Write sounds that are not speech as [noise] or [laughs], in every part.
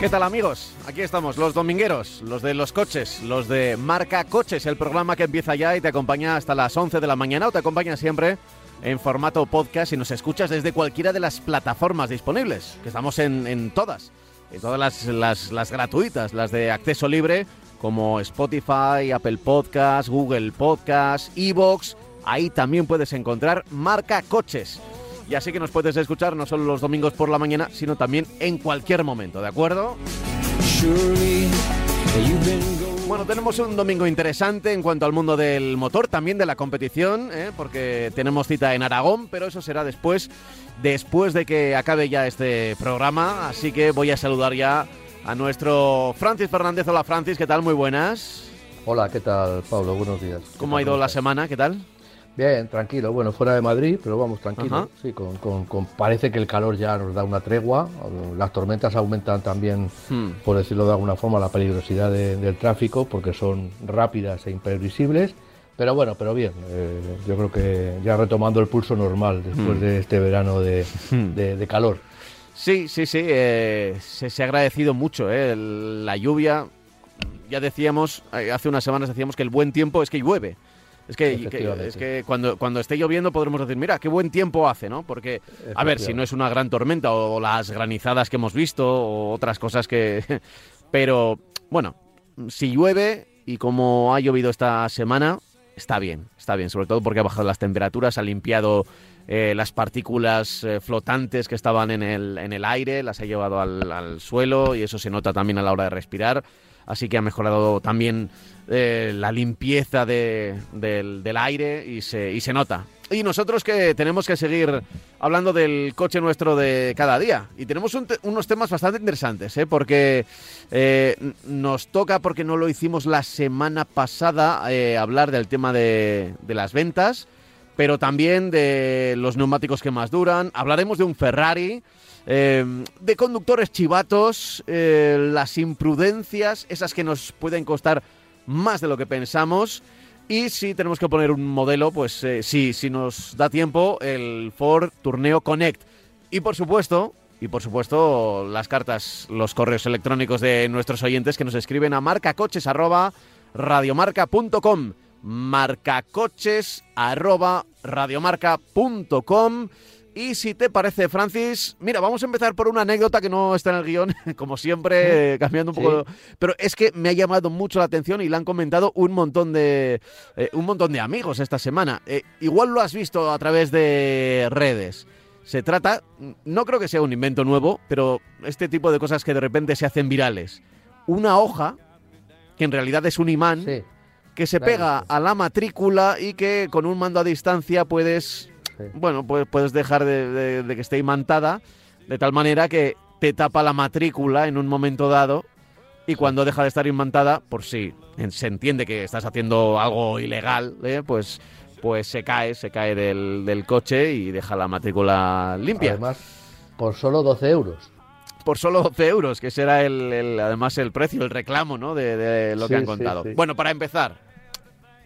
¿Qué tal amigos? Aquí estamos, los domingueros, los de los coches, los de Marca Coches, el programa que empieza ya y te acompaña hasta las 11 de la mañana o te acompaña siempre en formato podcast y nos escuchas desde cualquiera de las plataformas disponibles, que estamos en, todas, en todas las, las- las gratuitas, las de acceso libre, como Spotify, Apple Podcast, Google Podcast, Evox, ahí también puedes encontrar Marca Coches. Y así que nos puedes escuchar no solo los domingos por la mañana, sino también en cualquier momento, ¿de acuerdo? Bueno, tenemos un domingo interesante en cuanto al mundo del motor, también de la competición, ¿eh? porque tenemos cita en Aragón, pero eso será después, después de que acabe ya este programa. Así que voy a saludar ya a nuestro Francis Fernández. Hola Francis, ¿qué tal? Muy buenas. Hola, ¿qué tal, Pablo? Buenos días. ¿Cómo ha ido la semana? ¿Qué tal? Bien, tranquilo. Bueno, fuera de Madrid, pero vamos, tranquilo. Ajá. Sí, con, con- con- parece que el calor ya nos da una tregua. Las tormentas aumentan también, Hmm. por decirlo de alguna forma, la peligrosidad de- del tráfico porque son rápidas e imprevisibles. Pero bueno, pero bien. eh, yo creo que ya retomando el pulso normal después Hmm. de este verano de, de- de calor. Sí, sí, sí. eh, se, se ha agradecido mucho eh, la lluvia. Ya decíamos, hace unas semanas decíamos que el buen tiempo es que llueve. Es que, es que cuando, cuando esté lloviendo podremos decir, mira, qué buen tiempo hace, ¿no? Porque, a ver, si no es una gran tormenta o las granizadas que hemos visto o otras cosas que... [laughs] Pero, bueno, si llueve y como ha llovido esta semana, está bien, está bien, sobre todo porque ha bajado las temperaturas, ha limpiado eh, las partículas eh, flotantes que estaban en el, en el aire, las ha llevado al, al suelo y eso se nota también a la hora de respirar. Así que ha mejorado también eh, la limpieza de- del, del aire y se, y se nota. Y nosotros que tenemos que seguir hablando del coche nuestro de cada día. Y tenemos un te- unos temas bastante interesantes, ¿eh? porque eh, nos toca, porque no lo hicimos la semana pasada, eh, hablar del tema de, de las ventas, pero también de los neumáticos que más duran. Hablaremos de un Ferrari, de conductores chivatos, las imprudencias, esas que nos pueden costar más de lo que pensamos. Y si tenemos que poner un modelo, pues eh, sí, si nos da tiempo, el Ford Tourneo Connect. Y por supuesto, y por supuesto, las cartas, los correos electrónicos de nuestros oyentes que nos escriben a marcacoches@radiomarca.com. marcacoches@radiomarca.com. Y si te parece, Francis, mira, vamos a empezar por una anécdota que no está en el guion, [laughs] como siempre, cambiando un Sí. poco. Pero es que me ha llamado mucho la atención y la han comentado un montón de, eh, un montón de amigos esta semana. Eh, igual lo has visto a través de redes. Se trata, no creo que sea un invento nuevo, pero este tipo de cosas que de repente se hacen virales. Una hoja, que en realidad es un imán, Sí, que se Claro, pega sí. a la matrícula y que con un mando a distancia puedes, sí. bueno, pues puedes dejar de, de- de que esté imantada de tal manera que te tapa la matrícula en un momento dado y cuando deja de estar imantada, por si se entiende que estás haciendo algo ilegal, ¿eh? pues, pues se cae, se cae del, del coche y deja la matrícula limpia. Además, por solo 12 euros. por solo 12 euros, que será el, el- además el precio, el reclamo ¿no? de, de lo que han contado. sí. Bueno, para empezar,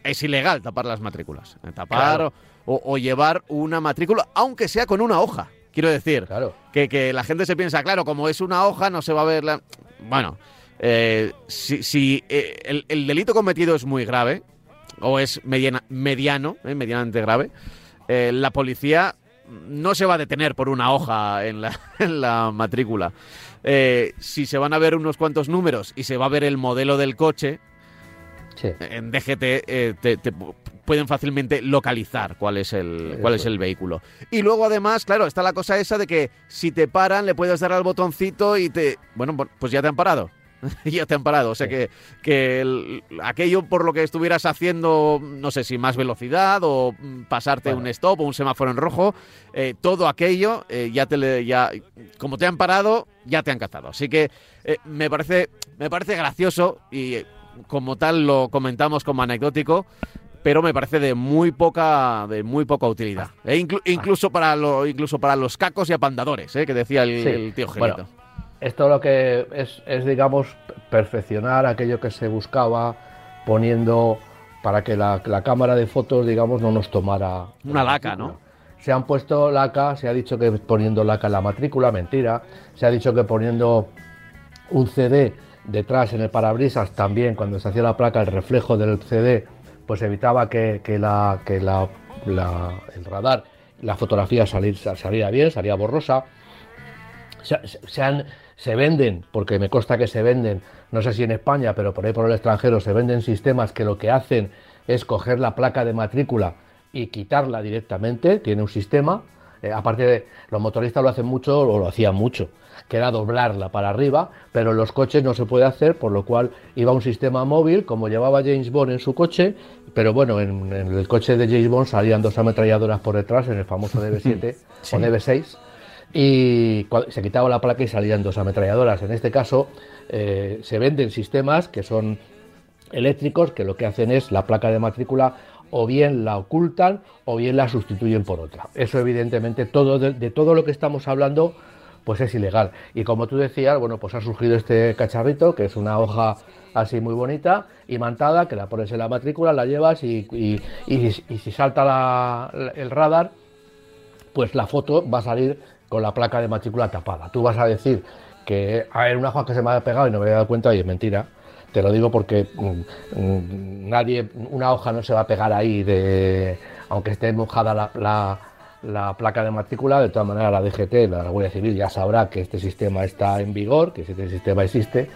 es ilegal tapar las matrículas. eh, Tapar Claro. o, o llevar una matrícula, aunque sea con una hoja. Quiero decir, Claro. que, que la gente se piensa, claro, como es una hoja, no se va a ver la... Bueno, eh, si, si, eh, el, el delito cometido es muy grave, o es mediana- mediano, eh, medianamente grave, la policía no se va a detener por una hoja en la, [laughs] en la matrícula. Si se van a ver unos cuantos números y se va a ver el modelo del coche, Sí. en DGT eh, te, te pu- pueden fácilmente localizar cuál es el cuál es el vehículo. Y luego además, claro, está la cosa esa de que si te paran le puedes dar al botoncito y te bueno, bu- pues ya te han parado. [laughs] ya te han parado, o sea Sí. que, que el- aquello por lo que estuvieras haciendo, no sé si más velocidad o mm, pasarte Bueno. un stop o un semáforo en rojo, eh, todo aquello eh, ya te le, ya como te han parado, ya te han cazado. Así que eh, me parece me parece gracioso y como tal lo comentamos como anecdótico, pero me parece de muy poca de muy poca utilidad. E incluso para lo, incluso para los cacos y apandadores, ¿eh? que decía el, tío Gelito. esto lo que es, es, digamos, perfeccionar aquello que se buscaba poniendo para que la, cámara de fotos, digamos, no nos tomara... Una laca, ¿no? Se han puesto laca, se ha dicho que poniendo laca en la matrícula, mentira. Se ha dicho que poniendo un CD detrás en el parabrisas también, cuando se hacía la placa, el reflejo del CD, pues evitaba que, la, que la, el radar, la fotografía saliera bien, salía borrosa. Se, se venden, porque me consta que se venden no sé si en España, pero por ahí por el extranjero se venden sistemas que lo que hacen es coger la placa de matrícula y quitarla directamente, tiene un sistema, eh, aparte de los motoristas lo hacen mucho o lo hacían mucho, que era doblarla para arriba, pero en los coches no se puede hacer, por lo cual iba un sistema móvil, como llevaba James Bond en su coche, pero bueno, en, el coche de James Bond salían dos ametralladoras por detrás, en el famoso [laughs] DB7 o DB6, y se quitaba la placa y salían dos ametralladoras. En este caso, eh, se venden sistemas que son eléctricos que lo que hacen es la placa de matrícula o bien la ocultan o bien la sustituyen por otra. Eso evidentemente todo de, todo lo que estamos hablando pues es ilegal. Y como tú decías, bueno, pues ha surgido este cacharrito que es una hoja así muy bonita, imantada, que la pones en la matrícula, la llevas y, si salta el radar, pues la foto va a salir con la placa de matrícula tapada. Tú vas a decir que hay una hoja que se me ha pegado y no me he dado cuenta y es mentira. Te lo digo porque mm, mm, nadie, una hoja no se va a pegar ahí de, aunque esté mojada la, placa de matrícula, de todas maneras la DGT, la Guardia Civil, ya sabrá que este sistema está en vigor, que este sistema existe,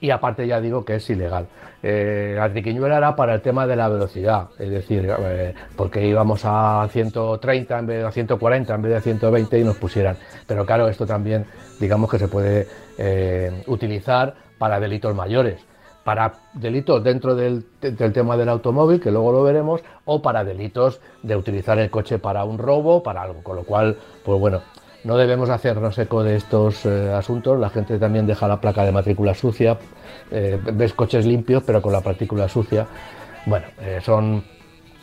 y aparte ya digo que es ilegal. Eh, la triquiñuela era para el tema de la velocidad, es decir, eh, porque íbamos a 130 en vez de a 140 en vez de a 120 y nos pusieran. Pero claro, esto también digamos que se puede eh, utilizar para delitos mayores, para delitos dentro del, tema del automóvil, que luego lo veremos, o para delitos de utilizar el coche para un robo, para algo. Con lo cual, pues bueno, no debemos hacernos eco de estos eh, asuntos. La gente también deja la placa de matrícula sucia. Eh, ves coches limpios, pero con la partícula sucia. Bueno, son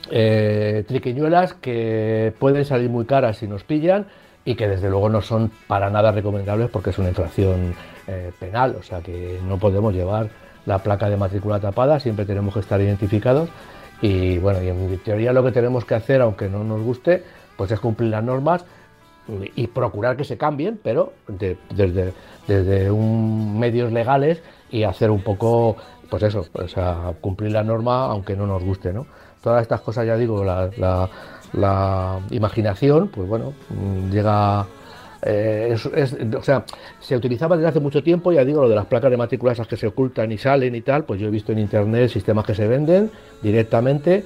triquiñuelas que pueden salir muy caras si nos pillan y que desde luego no son para nada recomendables porque es una infracción eh, penal, o sea que no podemos llevar la placa de matrícula tapada, siempre tenemos que estar identificados y bueno, y en teoría lo que tenemos que hacer, aunque no nos guste, pues es cumplir las normas y procurar que se cambien, pero desde, desde un medios legales y hacer un poco, pues eso, o sea, cumplir la norma aunque no nos guste, ¿no? Todas estas cosas, ya digo, la la imaginación, pues bueno, llega... Eh, o sea, se utilizaba desde hace mucho tiempo, ya digo, lo de las placas de matrícula esas que se ocultan y salen y tal, pues yo he visto en internet sistemas que se venden directamente.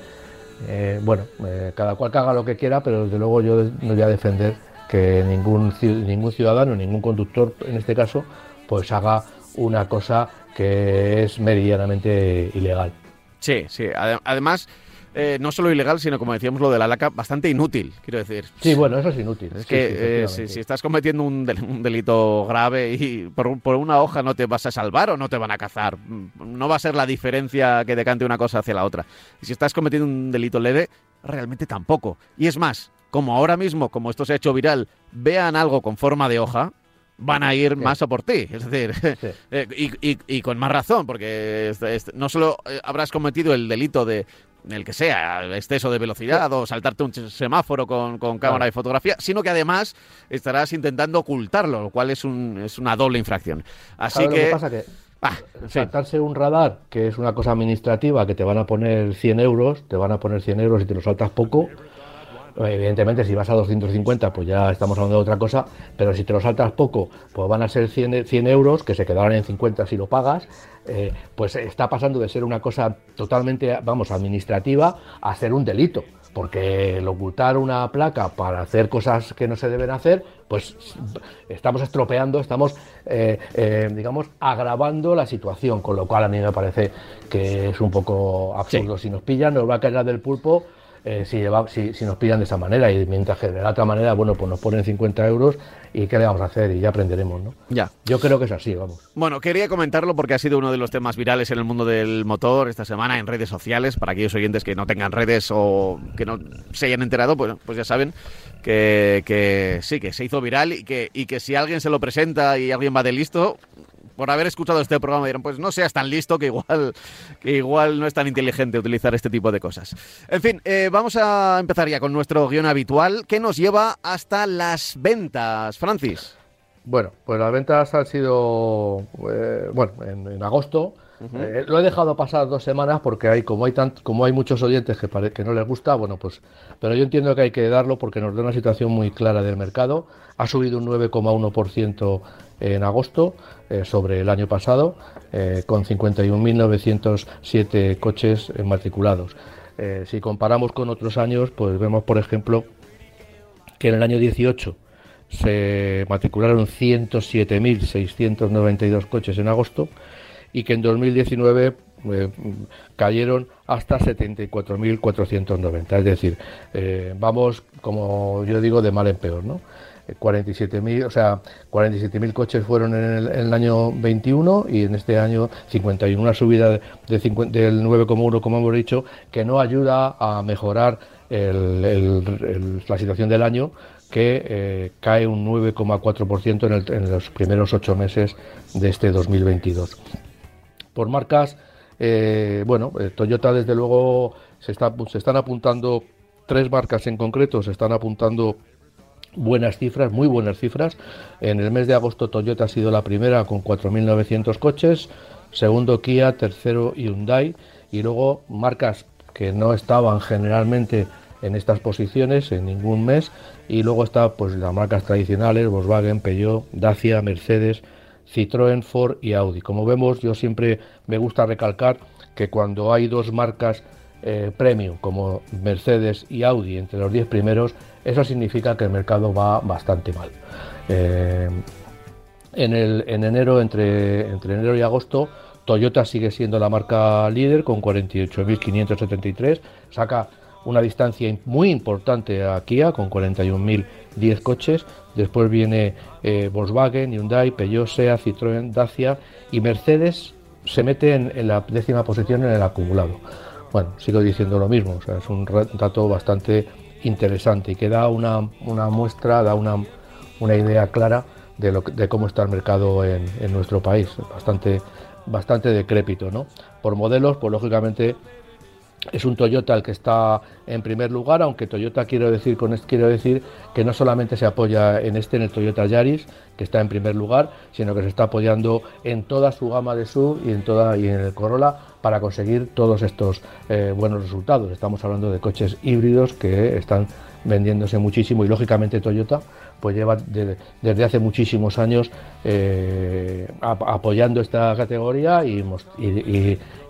Eh, bueno, eh, cada cual que haga lo que quiera, pero desde luego yo no voy a defender que ningún, ningún ciudadano, ningún conductor en este caso, pues haga una cosa que es meridianamente ilegal. Sí, sí. Además, eh, no solo ilegal, sino como decíamos lo de la laca, bastante inútil, quiero decir. Sí, bueno, eso es inútil. Es que eh, si, estás cometiendo un, delito grave y por, una hoja no te vas a salvar o no te van a cazar, no va a ser la diferencia que decante una cosa hacia la otra. Y si estás cometiendo un delito leve, realmente tampoco. Y es más, como ahora mismo, como esto se ha hecho viral, vean algo con forma de hoja, van a ir más a por ti. Es decir, [laughs] eh, y, con más razón, porque no solo habrás cometido el delito de el que sea, exceso de velocidad o saltarte un semáforo con, cámara de fotografía, sino que además estarás intentando ocultarlo, lo cual es, un, es una doble infracción. Así que... pasa que ah, saltarse un radar, que es una cosa administrativa, que te van a poner 100 euros, te van a poner 100 euros y te lo saltas poco, Evidentemente, si vas a 250, pues ya estamos hablando de otra cosa, pero si te lo saltas poco, pues van a ser 100, 100 euros, que se quedarán en 50 si lo pagas, eh, pues está pasando de ser una cosa totalmente, vamos, administrativa a ser un delito. Porque el ocultar una placa para hacer cosas que no se deben hacer, pues estamos estropeando, estamos, eh, eh, digamos, agravando la situación, con lo cual a mí me parece que es un poco absurdo. Si nos pillan, nos va a caer del pulpo eh, si, si, si, nos pillan de esa manera y mientras que de la otra manera, bueno, pues nos ponen 50 euros y qué le vamos a hacer y ya aprenderemos, ¿no? Ya. Yo creo que es así, vamos. Bueno, quería comentarlo porque ha sido uno de los temas virales en el mundo del motor esta semana en redes sociales. Para aquellos oyentes que no tengan redes o que no se hayan enterado, pues, pues ya saben que, que sí, que se hizo viral y que, y que si alguien se lo presenta y alguien va de listo, por haber escuchado este programa dirán, pues no seas tan listo que igual, que igual no es tan inteligente utilizar este tipo de cosas. En fin, eh, vamos a empezar ya con nuestro guion habitual que nos lleva hasta las ventas. Francis. Bueno, pues las ventas han sido, eh, bueno, en, agosto. Eh, lo he dejado pasar dos semanas porque hay como hay tant, como hay muchos oyentes que, que no les gusta, bueno, pues, pero yo entiendo que hay que darlo porque nos da una situación muy clara del mercado. Ha subido un 9,1% en agosto eh, sobre el año pasado, eh, con 51.907 coches matriculados. Eh, si comparamos con otros años, pues vemos, por ejemplo, que en el año 18 se matricularon 107.692 coches en agosto y que en 2019 cayeron hasta 74.490. Es decir, vamos, como yo digo, de mal en peor, ¿no? 47.000, o sea, 47.000 coches fueron en el, año 21 y en este año 51, una subida de, del 9,1 como hemos dicho, que no ayuda a mejorar la situación del año, que eh, cae un 9,4% en, en, los primeros ocho meses de este 2022. Por marcas, eh, bueno, eh, Toyota desde luego se, está, se están apuntando tres marcas en concreto, se están apuntando buenas cifras, muy buenas cifras. En el mes de agosto Toyota ha sido la primera con 4.900 coches, segundo Kia, tercero Hyundai y luego marcas que no estaban generalmente en estas posiciones en ningún mes y luego está pues las marcas tradicionales Volkswagen, Peugeot, Dacia, Mercedes, Citroën, Ford y Audi. Como vemos, yo siempre me gusta recalcar que cuando hay dos marcas eh, premium como Mercedes y Audi entre los 10 primeros, eso significa que el mercado va bastante mal. Eh, en, enero, entre, entre enero y agosto, Toyota sigue siendo la marca líder con 48.573, saca una distancia muy importante a Kia con 41.010 coches, después viene eh, Volkswagen, Hyundai, Peugeot, SEA, Citroën, Dacia y Mercedes se mete en, la décima posición en el acumulado. Bueno, sigo diciendo lo mismo, o sea, es un dato bastante interesante y que da una, muestra, da una, una, idea clara de, lo, de cómo está el mercado en, en, nuestro país, bastante, bastante decrépito. ¿no? Por modelos, pues lógicamente es un Toyota el que está en primer lugar, aunque Toyota quiero decir con esto quiero decir que no solamente se apoya en este en el Toyota Yaris, que está en primer lugar, sino que se está apoyando en toda su gama de SUV y en toda y en el Corolla para conseguir todos estos eh, buenos resultados. Estamos hablando de coches híbridos que están vendiéndose muchísimo y lógicamente Toyota pues lleva desde hace muchísimos años eh, apoyando esta categoría y,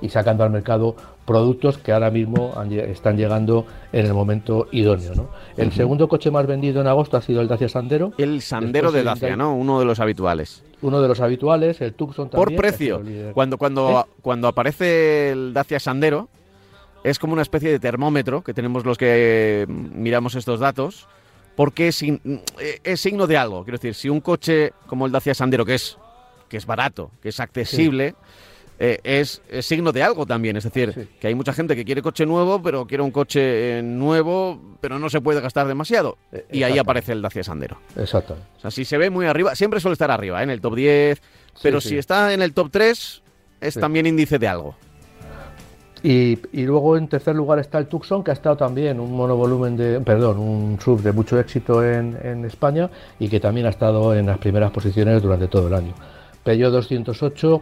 y, sacando al mercado productos que ahora mismo están llegando en el momento idóneo. ¿no? El segundo coche más vendido en agosto ha sido el Dacia Sandero. El Sandero de Dacia, ¿no? Uno de los habituales. Uno de los habituales, el Tucson también. Por precio. Cuando, cuando, ¿Eh? cuando aparece el Dacia Sandero, es como una especie de termómetro que tenemos los que miramos estos datos, porque es, es signo de algo. Quiero decir, si un coche como el Dacia Sandero, que es, que es barato, que es accesible, eh, es, signo de algo también. Es decir, que hay mucha gente que quiere coche nuevo, pero quiere un coche eh, nuevo, pero no se puede gastar demasiado. Eh, y ahí aparece el Dacia Sandero. Exacto. O sea, si se ve muy arriba, siempre suele estar arriba, en el top 10, pero si está en el top 3, es también índice de algo. Y, luego en tercer lugar está el Tucson, que ha estado también un monovolumen de, perdón, un sub de mucho éxito en, España y que también ha estado en las primeras posiciones durante todo el año. Peugeot 208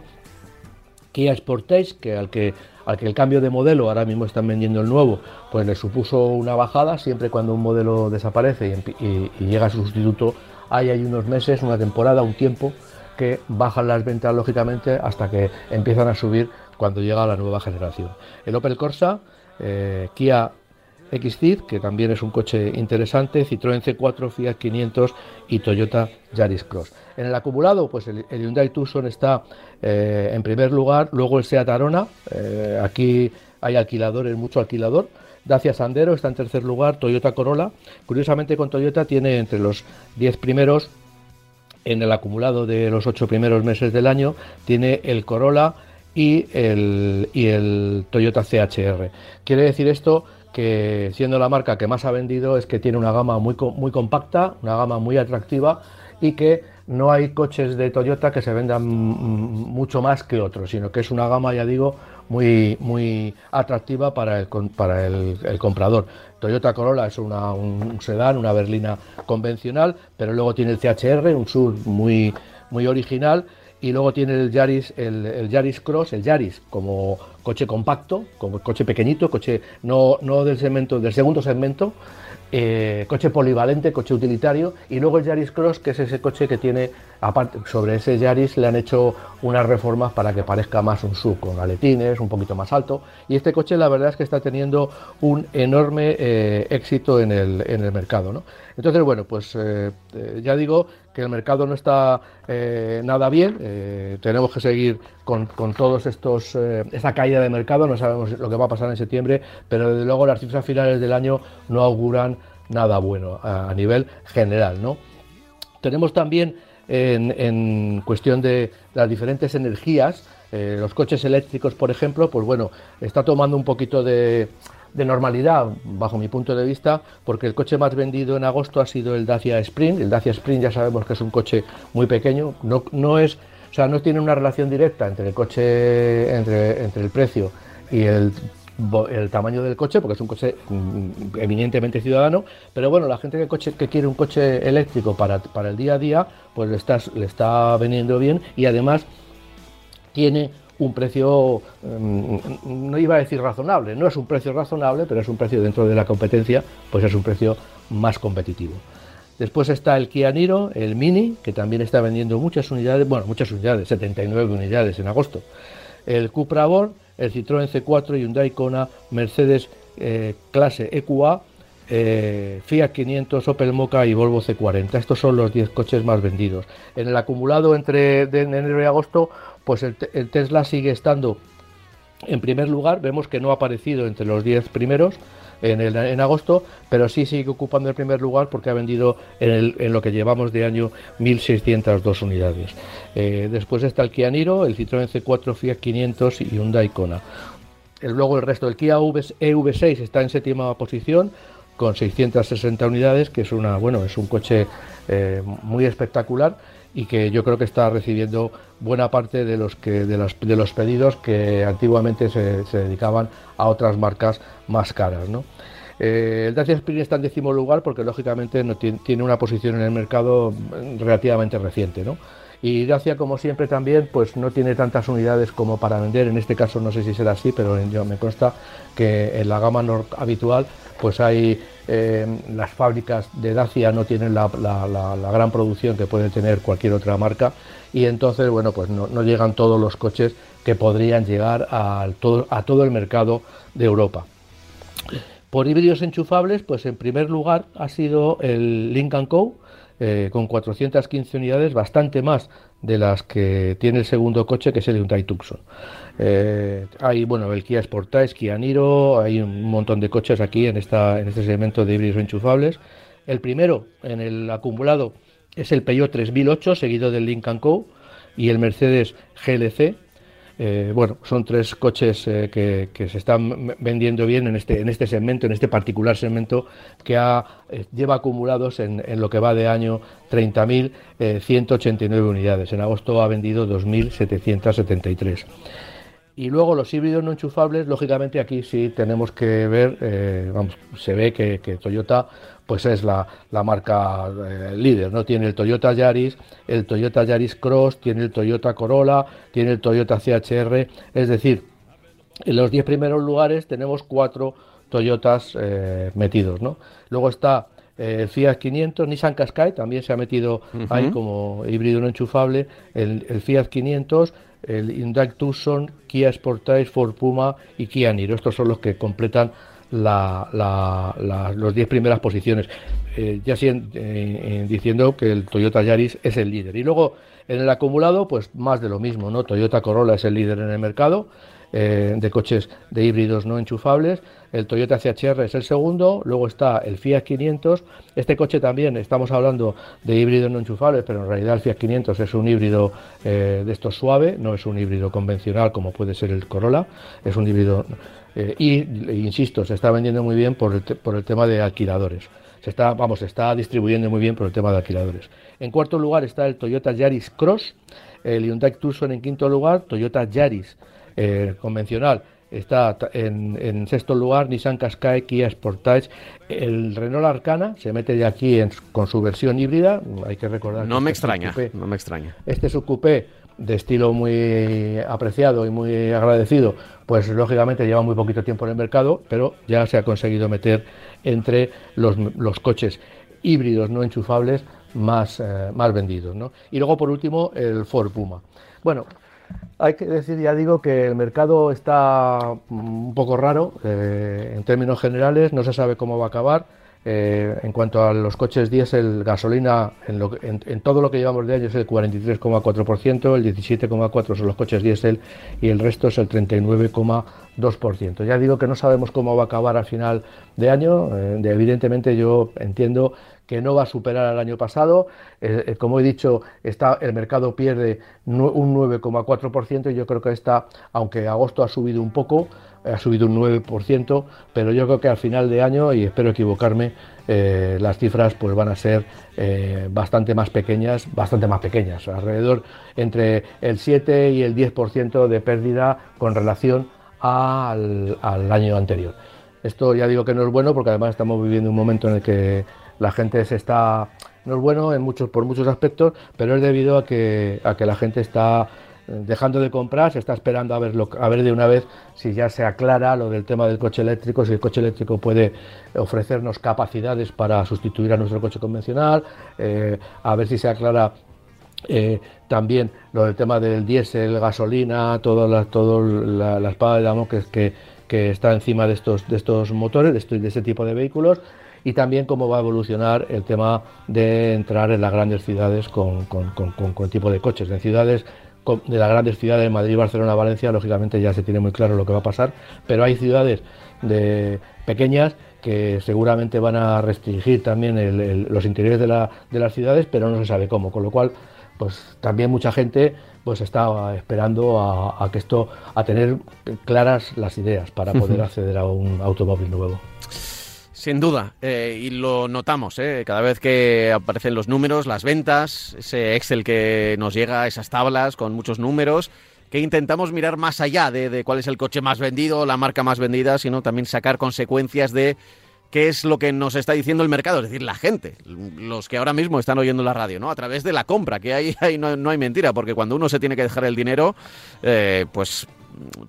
Kia Sportage, que al que al que el cambio de modelo ahora mismo están vendiendo el nuevo, pues le supuso una bajada, siempre cuando un modelo desaparece y, llega su sustituto, hay, hay unos meses, una temporada, un tiempo, que bajan las ventas lógicamente hasta que empiezan a subir cuando llega la nueva generación. El Opel Corsa, eh, Kia XCID, que también es un coche interesante, Citroën C4, Fiat 500 y Toyota Yaris Cross. En el acumulado, pues el, Hyundai Tucson está eh, en primer lugar, luego el Seat Arona, eh, aquí hay alquiladores, mucho alquilador, Dacia Sandero está en tercer lugar, Toyota Corolla. Curiosamente con Toyota tiene entre los 10 primeros, en el acumulado de los 8 primeros meses del año, tiene el Corolla y el, y el Toyota CHR. Quiere decir esto que siendo la marca que más ha vendido es que tiene una gama muy, muy compacta, una gama muy atractiva y que no hay coches de Toyota que se vendan mucho más que otros, sino que es una gama, ya digo, muy, muy atractiva para el, para el, comprador. Toyota Corolla es una, un sedán, una berlina convencional, pero luego tiene el CHR, un SUV muy, muy original, y luego tiene el Yaris, el, el, Yaris Cross, el Yaris como coche compacto, como coche pequeñito, coche no, no del segmento, del segundo segmento, eh, coche polivalente, coche utilitario, y luego el Yaris Cross, que es ese coche que tiene, aparte, sobre ese Yaris le han hecho unas reformas para que parezca más un sub, con aletines, un poquito más alto, y este coche la verdad es que está teniendo un enorme eh, éxito en el, en el mercado. ¿no? Entonces, bueno, pues eh, ya digo que el mercado no está nada bien, tenemos que seguir con, con todos estos, esta caída de mercado, no sabemos lo que va a pasar en septiembre, pero desde luego las cifras finales del año no auguran nada bueno a, nivel general. ¿no? Tenemos también en, cuestión de las diferentes energías, eh, los coches eléctricos, por ejemplo, pues bueno, está tomando un poquito de, normalidad, bajo mi punto de vista, porque el coche más vendido en agosto ha sido el Dacia Spring. El Dacia Spring ya sabemos que es un coche muy pequeño, no, no es, o sea, no tiene una relación directa entre el coche, entre, entre el precio y el el tamaño del coche, porque es un coche mm, eminentemente ciudadano, pero bueno, la gente que, coche, que quiere un coche eléctrico para, el día a día, pues le está, le está veniendo bien y además tiene un precio, mm, no iba a decir razonable, no es un precio razonable, pero es un precio dentro de la competencia, pues es un precio más competitivo. Después está el Kia Niro, el Mini, que también está vendiendo muchas unidades, bueno, muchas unidades, 79 unidades en agosto. El Cupra Born, el Citroën C4, Hyundai Kona, Mercedes eh, clase EQA, eh, Fiat 500, Opel Mocha y Volvo C40. Estos son los 10 coches más vendidos. En el acumulado entre enero y agosto, pues el, Tesla sigue estando en primer lugar. Vemos que no ha aparecido entre los 10 primeros en, agosto, pero sí sigue ocupando el primer lugar porque ha vendido en, lo que llevamos de año 1.602 unidades. Eh, después está el Kia Niro, el Citroën C4, Fiat 500 y Hyundai Kona. luego el resto del Kia EV6 está en séptima posición con 660 unidades, que es una bueno es un coche eh, muy espectacular y que yo creo que está recibiendo buena parte de los que de los, de los pedidos que antiguamente se, dedicaban a otras marcas más caras ¿no? Eh, el Dacia Spring está en décimo lugar porque lógicamente no tiene, una posición en el mercado relativamente reciente ¿no? y Dacia como siempre también pues no tiene tantas unidades como para vender en este caso no sé si será así pero yo me consta que en la gama habitual pues hay eh, las fábricas de Dacia no tienen la, gran producción que puede tener cualquier otra marca y entonces bueno pues no, llegan todos los coches que podrían llegar a todo, el mercado de Europa. Por híbridos enchufables, pues en primer lugar ha sido el Lincoln Co. Eh, con 415 unidades, bastante más de las que tiene el segundo coche, que es el Hyundai Tucson. Eh, hay, bueno, el Kia Sportage, Kia Niro, hay un montón de coches aquí en, este segmento de híbridos enchufables. El primero en el acumulado es el Peugeot 3008, seguido del Lincoln Co. y el Mercedes GLC. Eh, bueno, son tres coches eh, que, se están vendiendo bien en este, en este segmento, en este particular segmento que lleva acumulados en, lo que va de año 30.189 unidades. En agosto ha vendido 2.773. Y luego los híbridos no enchufables, lógicamente aquí sí tenemos que ver, eh, vamos, se ve que, Toyota pues es la, marca eh, líder, ¿no? Tiene el Toyota Yaris, el Toyota Yaris Cross, tiene el Toyota Corolla, tiene el Toyota CHR, es decir, en los 10 primeros lugares tenemos cuatro Toyotas eh, metidos, ¿no? Luego está el Fiat 500, Nissan Qashqai también se ha metido ahí como híbrido no enchufable, el, el Fiat 500, el Hyundai Tucson, Kia Sportage, Ford Puma y Kia Niro. Estos son los que completan las 10 primeras posiciones. eh, ya siguen diciendo que el Toyota Yaris es el líder. Y luego en el acumulado, pues más de lo mismo, ¿no? Toyota Corolla es el líder en el mercado de coches de híbridos no enchufables. El Toyota CHR es el segundo, luego está el Fiat 500. Este coche también, estamos hablando de híbridos no enchufables, pero en realidad el Fiat 500 es un híbrido de estos suave, no es un híbrido convencional como puede ser el Corolla, es un híbrido eh, y, insisto, se está vendiendo muy bien por el, por el tema de alquiladores. Se está, vamos, se está distribuyendo muy bien por el tema de alquiladores. En cuarto lugar está el Toyota Yaris Cross, el Hyundai Tucson en quinto lugar, Toyota Yaris eh, convencional está en, sexto lugar Nissan Qashqai, Kia Sportage, el Renault Arcana se mete de aquí con su versión híbrida, hay que recordar. No me este extraña, no me extraña. Este es un coupé de estilo muy apreciado y muy agradecido, pues lógicamente lleva muy poquito tiempo en el mercado, pero ya se ha conseguido meter entre los, coches híbridos no enchufables más, eh, más vendidos. ¿no? Y luego, por último, el Ford Puma. Bueno, hay que decir, ya digo, que el mercado está un poco raro eh, en términos generales, no se sabe cómo va a acabar. Eh, en cuanto a los coches diésel, gasolina, en, todo lo que llevamos de año es el 43,4%, el 17,4% son los coches diésel y el resto es el 39,2%. Ya digo que no sabemos cómo va a acabar al final de año, eh, evidentemente yo entiendo que no va a superar al año pasado. Eh, como he dicho, el mercado pierde un 9,4% y yo creo que está, aunque agosto ha subido un poco, ha subido un 9%, pero yo creo que al final de año, y espero equivocarme, eh, las cifras pues van a ser eh, bastante más pequeñas, bastante más pequeñas, alrededor entre el 7 y el 10% de pérdida con relación al, año anterior. Esto ya digo que no es bueno porque además estamos viviendo un momento en el que la gente se está no es bueno en muchos por muchos aspectos, pero es debido a que a que la gente está dejando de comprar, se está esperando a ver, a ver de una vez si ya se aclara lo del tema del coche eléctrico, si el coche eléctrico puede ofrecernos capacidades para sustituir a nuestro coche convencional, eh, a ver si se aclara eh, también lo del tema del diésel, gasolina, toda la, todo la, espada de Damocles que, que está encima de estos, de estos motores, de, este, de este tipo de vehículos y también cómo va a evolucionar el tema de entrar en las grandes ciudades con, con, con, con tipo de coches. En ciudades de las grandes ciudades, de Madrid, Barcelona, Valencia, lógicamente ya se tiene muy claro lo que va a pasar, pero hay ciudades de pequeñas que seguramente van a restringir también los interiores de, las ciudades, pero no se sabe cómo, con lo cual pues también mucha gente pues está esperando a, que esto a tener claras las ideas para [laughs] poder acceder a un automóvil nuevo. Sin duda, eh, y lo notamos, eh, cada vez que aparecen los números, las ventas, ese Excel que nos llega, esas tablas con muchos números, que intentamos mirar más allá de, cuál es el coche más vendido, la marca más vendida, sino también sacar consecuencias de qué es lo que nos está diciendo el mercado, es decir, la gente, los que ahora mismo están oyendo la radio, ¿no? A través de la compra, que ahí, no, hay mentira, porque cuando uno se tiene que dejar el dinero, eh, pues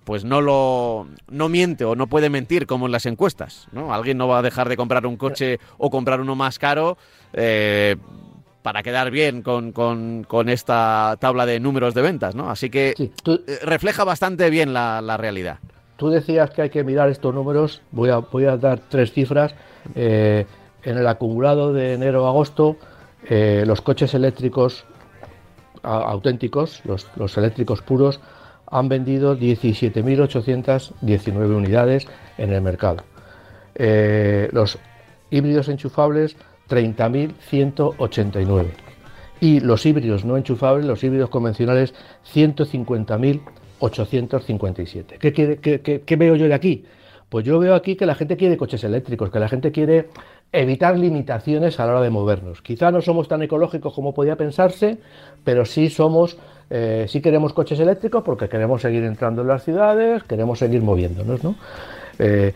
pues no lo no miente o no puede mentir como en las encuestas, ¿no? Alguien no va a dejar de comprar un coche o comprar uno más caro eh, para quedar bien con, con, esta tabla de números de ventas, ¿no? Así que eh, refleja bastante bien la, realidad. Tú decías que hay que mirar estos números, voy a, a dar tres cifras. Eh, en el acumulado de enero-agosto, los coches eléctricos auténticos, los, eléctricos puros, han vendido 17.819 unidades en el mercado. Eh, los híbridos enchufables 30.189 y los híbridos no enchufables, los híbridos convencionales 150.857. ¿Qué, qué, qué veo yo de aquí? Pues yo veo aquí que la gente quiere coches eléctricos, que la gente quiere evitar limitaciones a la hora de movernos. Quizá no somos tan ecológicos como podía pensarse, pero sí somos, eh, sí queremos coches eléctricos porque queremos seguir entrando en las ciudades, queremos seguir moviéndonos, ¿no? Eh,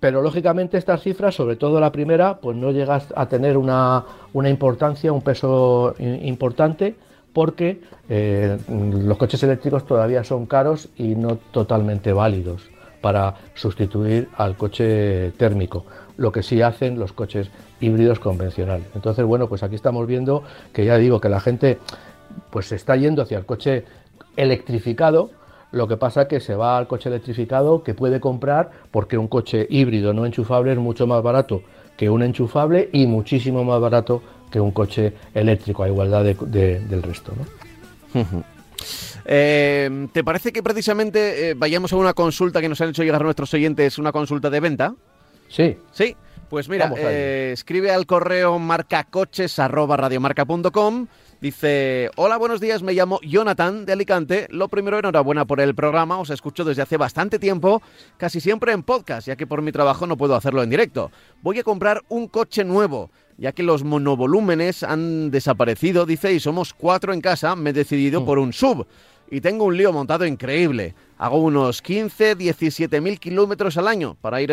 pero lógicamente estas cifras, sobre todo la primera, pues no llega a tener una, importancia, un peso importante, porque eh, los coches eléctricos todavía son caros y no totalmente válidos para sustituir al coche térmico, lo que sí hacen los coches híbridos convencionales. Entonces, bueno, pues aquí estamos viendo que ya digo que la gente pues se está yendo hacia el coche electrificado, lo que pasa que se va al coche electrificado que puede comprar porque un coche híbrido no enchufable es mucho más barato que un enchufable y muchísimo más barato que un coche eléctrico, a igualdad del resto. Eh, ¿Te parece que precisamente eh, vayamos a una consulta que nos han hecho llegar nuestros oyentes, una consulta de venta? Sí. Sí. Pues mira, eh, escribe al correo marcacoches@radiomarca.com. Dice, hola, buenos días, me llamo Jonathan de Alicante. Lo primero, enhorabuena por el programa, os escucho desde hace bastante tiempo, casi siempre en podcast, ya que por mi trabajo no puedo hacerlo en directo. Voy a comprar un coche nuevo, ya que los monovolúmenes han desaparecido, dice, y somos cuatro en casa, me he decidido mm. por un sub y tengo un lío montado increíble. Hago unos 15, 17 mil kilómetros al año. Para ir,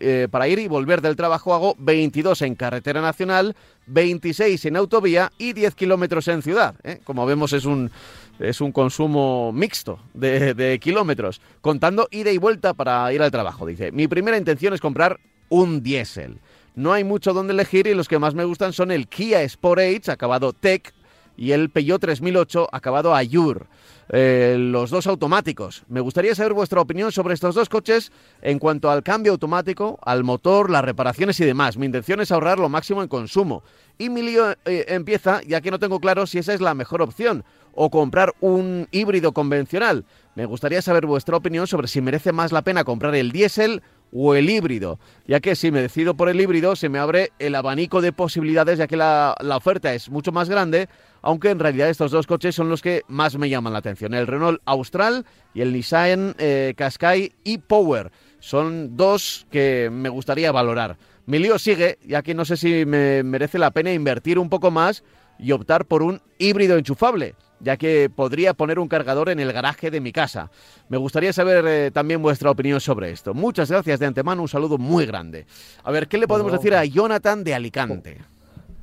eh, para ir y volver del trabajo hago 22 en carretera nacional, 26 en autovía y 10 kilómetros en ciudad. ¿eh? Como vemos es un, es un consumo mixto de, de kilómetros, contando ida y vuelta para ir al trabajo. Dice, mi primera intención es comprar un diésel. No hay mucho donde elegir y los que más me gustan son el Kia Sportage acabado Tech y el Peugeot 3008 acabado Ayur. Eh, los dos automáticos. Me gustaría saber vuestra opinión sobre estos dos coches en cuanto al cambio automático, al motor, las reparaciones y demás. Mi intención es ahorrar lo máximo en consumo. Y mi lío eh, empieza ya que no tengo claro si esa es la mejor opción o comprar un híbrido convencional. Me gustaría saber vuestra opinión sobre si merece más la pena comprar el diésel o el híbrido, ya que si me decido por el híbrido se me abre el abanico de posibilidades ya que la, oferta es mucho más grande, aunque en realidad estos dos coches son los que más me llaman la atención, el Renault Austral y el Nissan eh, Qashqai e-Power. Son dos que me gustaría valorar. Mi lío sigue, ya que no sé si me merece la pena invertir un poco más y optar por un híbrido enchufable ya que podría poner un cargador en el garaje de mi casa. Me gustaría saber eh, también vuestra opinión sobre esto. Muchas gracias de antemano, un saludo muy grande. A ver, ¿qué le podemos decir a Jonathan de Alicante?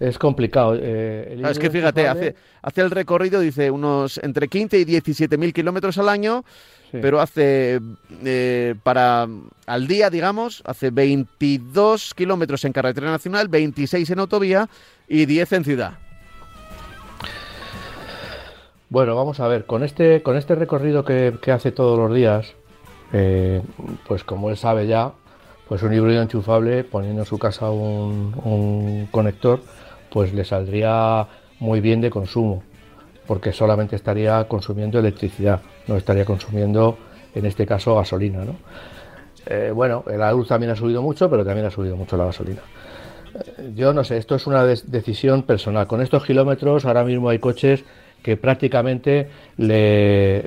Es complicado. Eh, es que fíjate, hace, hace el recorrido, dice, unos entre 15 y 17 mil kilómetros al año, pero hace, eh, para al día, digamos, hace 22 kilómetros en carretera nacional, 26 en autovía y 10 en ciudad. Bueno, vamos a ver, con este, con este recorrido que, hace todos los días, eh, pues como él sabe ya, pues un híbrido enchufable poniendo en su casa un, conector, pues le saldría muy bien de consumo, porque solamente estaría consumiendo electricidad, no estaría consumiendo, en este caso, gasolina. ¿no? Eh, bueno, la luz también ha subido mucho, pero también ha subido mucho la gasolina. Eh, yo no sé, esto es una decisión personal. Con estos kilómetros ahora mismo hay coches que prácticamente le,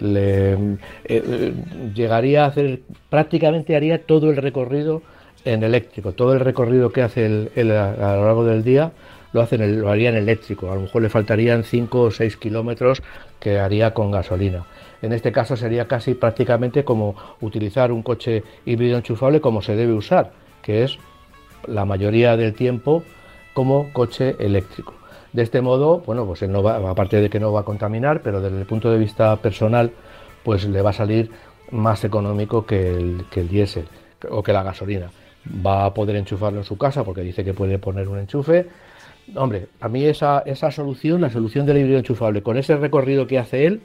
eh, llegaría a hacer, prácticamente haría todo el recorrido en eléctrico, todo el recorrido que hace el, a lo largo del día lo, hacen lo haría en eléctrico, a lo mejor le faltarían 5 o 6 kilómetros que haría con gasolina. En este caso sería casi prácticamente como utilizar un coche híbrido enchufable como se debe usar, que es la mayoría del tiempo como coche eléctrico. De este modo, bueno, pues él no va, aparte de que no va a contaminar, pero desde el punto de vista personal, pues le va a salir más económico que el, que el diésel o que la gasolina. Va a poder enchufarlo en su casa porque dice que puede poner un enchufe. Hombre, a mí esa, esa solución, la solución del híbrido enchufable, con ese recorrido que hace él,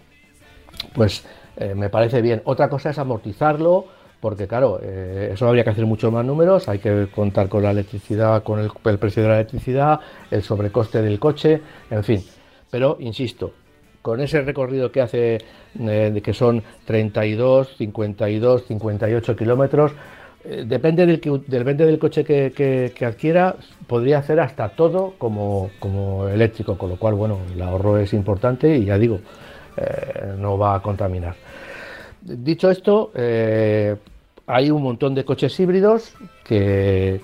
pues eh, me parece bien. Otra cosa es amortizarlo, porque claro, eh, eso habría que hacer muchos más números, hay que contar con la electricidad, con el, precio de la electricidad, el sobrecoste del coche, en fin. Pero, insisto, con ese recorrido que hace, eh, que son 32, 52, 58 kilómetros, eh, depende del, depende del coche que, adquiera, podría hacer hasta todo como, como eléctrico, con lo cual, bueno, el ahorro es importante y ya digo, no va a contaminar. Dicho esto, eh, hay un montón de coches híbridos que,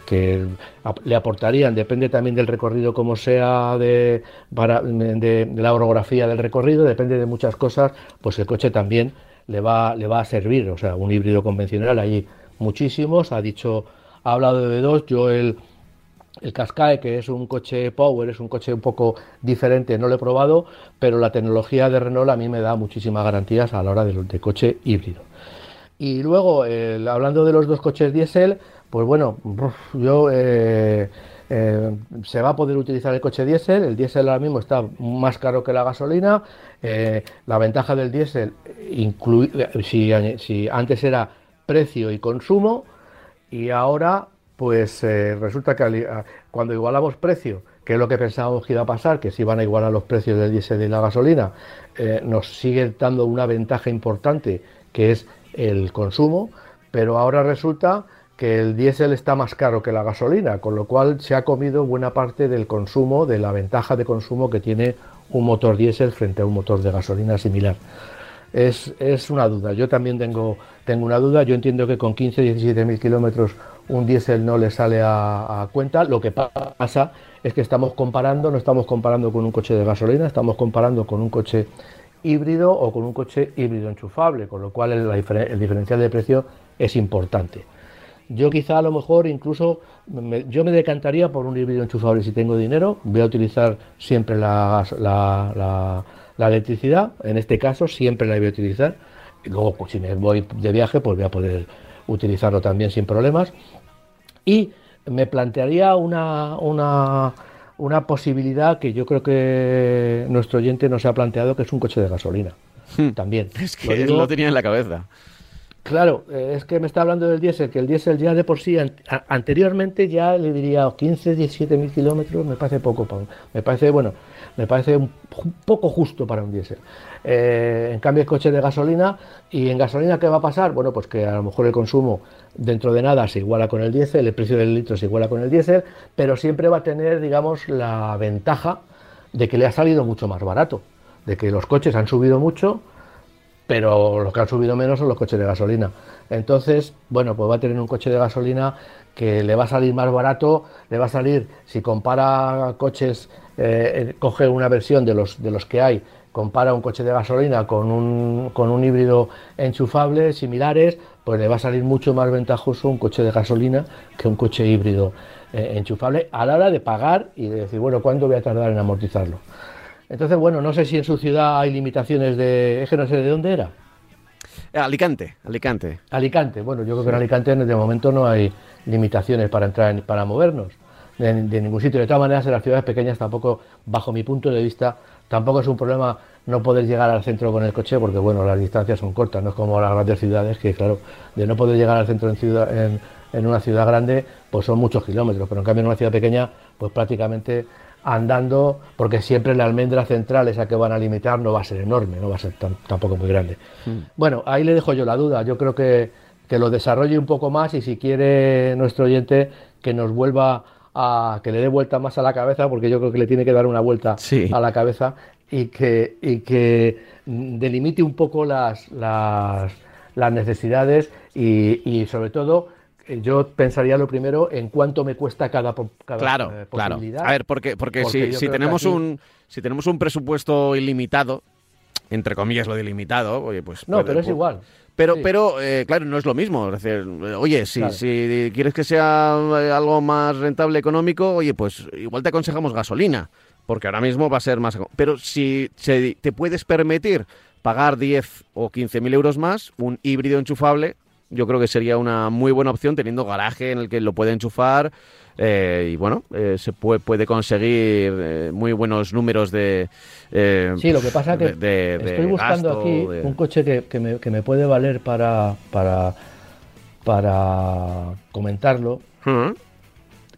le aportarían, depende también del recorrido como sea, de, la orografía del recorrido, depende de muchas cosas, pues el coche también le va, le va a servir. O sea, un híbrido convencional hay muchísimos, ha dicho, ha hablado de dos, yo el el Qashqai, que es un coche Power, es un coche un poco diferente, no lo he probado, pero la tecnología de Renault a mí me da muchísimas garantías a la hora de, coche híbrido. Y luego, hablando de los dos coches diésel, pues bueno, yo eh, eh, se va a poder utilizar el coche diésel. El diésel ahora mismo está más caro que la gasolina. Eh, la ventaja del diésel, si, si antes era precio y consumo, y ahora pues eh, resulta que cuando igualamos precio, que es lo que pensábamos que iba a pasar, que si iban a igualar los precios del diésel y la gasolina, eh, nos sigue dando una ventaja importante, que es el consumo, pero ahora resulta que el diésel está más caro que la gasolina, con lo cual se ha comido buena parte del consumo, de la ventaja de consumo que tiene un motor diésel frente a un motor de gasolina similar. Es, es una duda, yo también tengo, tengo una duda, yo entiendo que con 15, 17 mil kilómetros un diésel no le sale a, cuenta. Lo que pasa es que estamos comparando, no estamos comparando con un coche de gasolina, estamos comparando con un coche híbrido o con un coche híbrido enchufable, con lo cual el, diferencial de precio es importante. Yo quizá a lo mejor incluso yo me decantaría por un híbrido enchufable si tengo dinero, voy a utilizar siempre la, la electricidad, en este caso siempre la voy a utilizar, y luego pues, si me voy de viaje pues voy a poder utilizarlo también sin problemas. Y me plantearía una, una, una posibilidad que yo creo que nuestro oyente no se ha planteado, que es un coche de gasolina. Hmm. También. Es que él lo tenía en la cabeza. Claro, eh, es que me está hablando del diésel, que el diésel ya de por sí, anteriormente ya le diría 15, 17 mil kilómetros, me parece poco, me parece, bueno, me parece un, poco justo para un diésel. Eh, en cambio, el coche de gasolina, ¿y en gasolina qué va a pasar? Bueno, pues que a lo mejor el consumo dentro de nada se iguala con el diésel, el precio del litro se iguala con el diésel, pero siempre va a tener, digamos, la ventaja de que le ha salido mucho más barato, de que los coches han subido mucho, pero los que han subido menos son los coches de gasolina. Entonces, bueno, pues va a tener un coche de gasolina que le va a salir más barato, le va a salir, si compara coches, eh, coge una versión de los, de los que hay, compara un coche de gasolina con un, con un híbrido enchufable, similares, pues le va a salir mucho más ventajoso un coche de gasolina que un coche híbrido eh, enchufable a la hora de pagar y de decir, bueno, ¿cuánto voy a tardar en amortizarlo? Entonces, bueno, no sé si en su ciudad hay limitaciones de... Es que no sé de dónde era. Eh, Alicante, Alicante. Alicante, bueno, yo creo que en Alicante de momento no hay limitaciones para entrar, para movernos de, ningún sitio. De todas maneras, en las ciudades pequeñas tampoco, bajo mi punto de vista, tampoco es un problema no poder llegar al centro con el coche porque, bueno, las distancias son cortas, no es como las grandes ciudades que, claro, de no poder llegar al centro en, en una ciudad grande, pues son muchos kilómetros, pero en cambio en una ciudad pequeña, pues prácticamente andando, porque siempre la almendra central, esa que van a limitar, no va a ser enorme, no va a ser tampoco muy grande. Hmm. Bueno, ahí le dejo yo la duda. Yo creo que, que, lo desarrolle un poco más y si quiere nuestro oyente que nos vuelva a que le dé vuelta más a la cabeza, porque yo creo que le tiene que dar una vuelta a la cabeza y que, y que delimite un poco las, las, las necesidades y, y sobre todo yo pensaría lo primero en cuánto me cuesta cada, cada claro, eh, posibilidad. Claro. A ver, porque, porque, si, si tenemos un, si tenemos un presupuesto ilimitado, entre comillas lo de ilimitado, oye, pues... No, pero es igual. Pero, pero eh, claro, no es lo mismo. Es decir, oye, si, si quieres que sea algo más rentable económico, oye, pues igual te aconsejamos gasolina, porque ahora mismo va a ser más... Pero si te puedes permitir pagar 10 o 15 mil euros más, un híbrido enchufable yo creo que sería una muy buena opción teniendo garaje en el que lo puede enchufar eh, y bueno, eh, se puede, puede conseguir eh, muy buenos números de... sí, lo que pasa es que estoy buscando aquí un coche que, me, que, me, puede valer para, para, para comentarlo,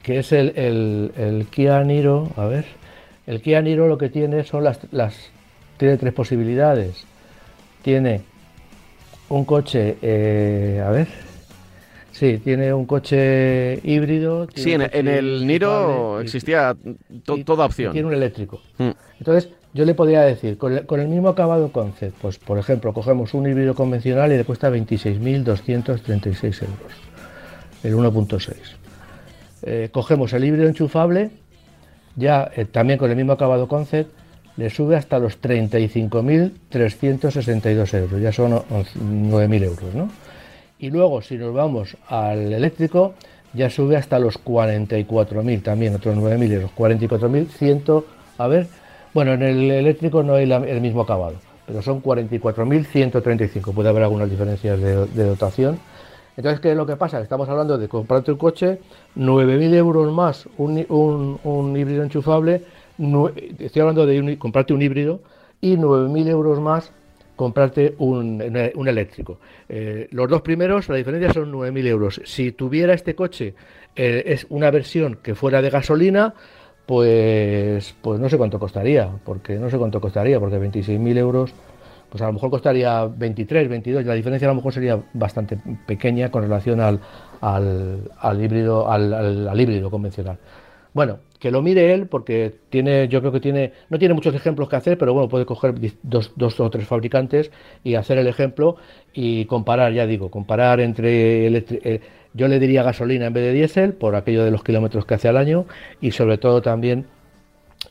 que es el, el, el, Kia Niro, a ver, el Kia Niro lo que tiene son las, las tiene tres posibilidades. Tiene un coche, eh, a ver, sí, tiene un coche híbrido. Sí, en, el Niro existía toda opción. Tiene un eléctrico. Mm. Entonces, yo le podría decir, con, el mismo acabado concept, pues por ejemplo, cogemos un híbrido convencional y le cuesta 26.236 euros, el 1.6. Eh, cogemos el híbrido enchufable, ya eh, también con el mismo acabado concept, le sube hasta los 35.362 euros, ya son 9.000 euros, ¿no? Y luego, si nos vamos al eléctrico, ya sube hasta los 44.000, también otros 9.000 euros, 44.100, a ver, bueno, en el eléctrico no hay el mismo acabado, pero son 44.135, puede haber algunas diferencias de, dotación. Entonces, ¿qué es lo que pasa? Estamos hablando de comprarte un coche, 9.000 euros más un híbrido enchufable, estoy hablando de comprarte un híbrido y 9.000 euros más comprarte un, eléctrico. Eh, los dos primeros, la diferencia son 9.000 euros. Si tuviera este coche, eh, es una versión que fuera de gasolina, pues, pues no sé cuánto costaría, porque no sé cuánto costaría, porque 26.000 euros, pues a lo mejor costaría 23, 22, la diferencia a lo mejor sería bastante pequeña con relación al, al, híbrido, al híbrido convencional. Bueno, que lo mire él porque tiene, yo creo que tiene, no tiene muchos ejemplos que hacer, pero bueno, puede coger dos, dos o tres fabricantes y hacer el ejemplo y comparar, ya digo, comparar entre, eh, yo le diría gasolina en vez de diésel por aquello de los kilómetros que hace al año y sobre todo también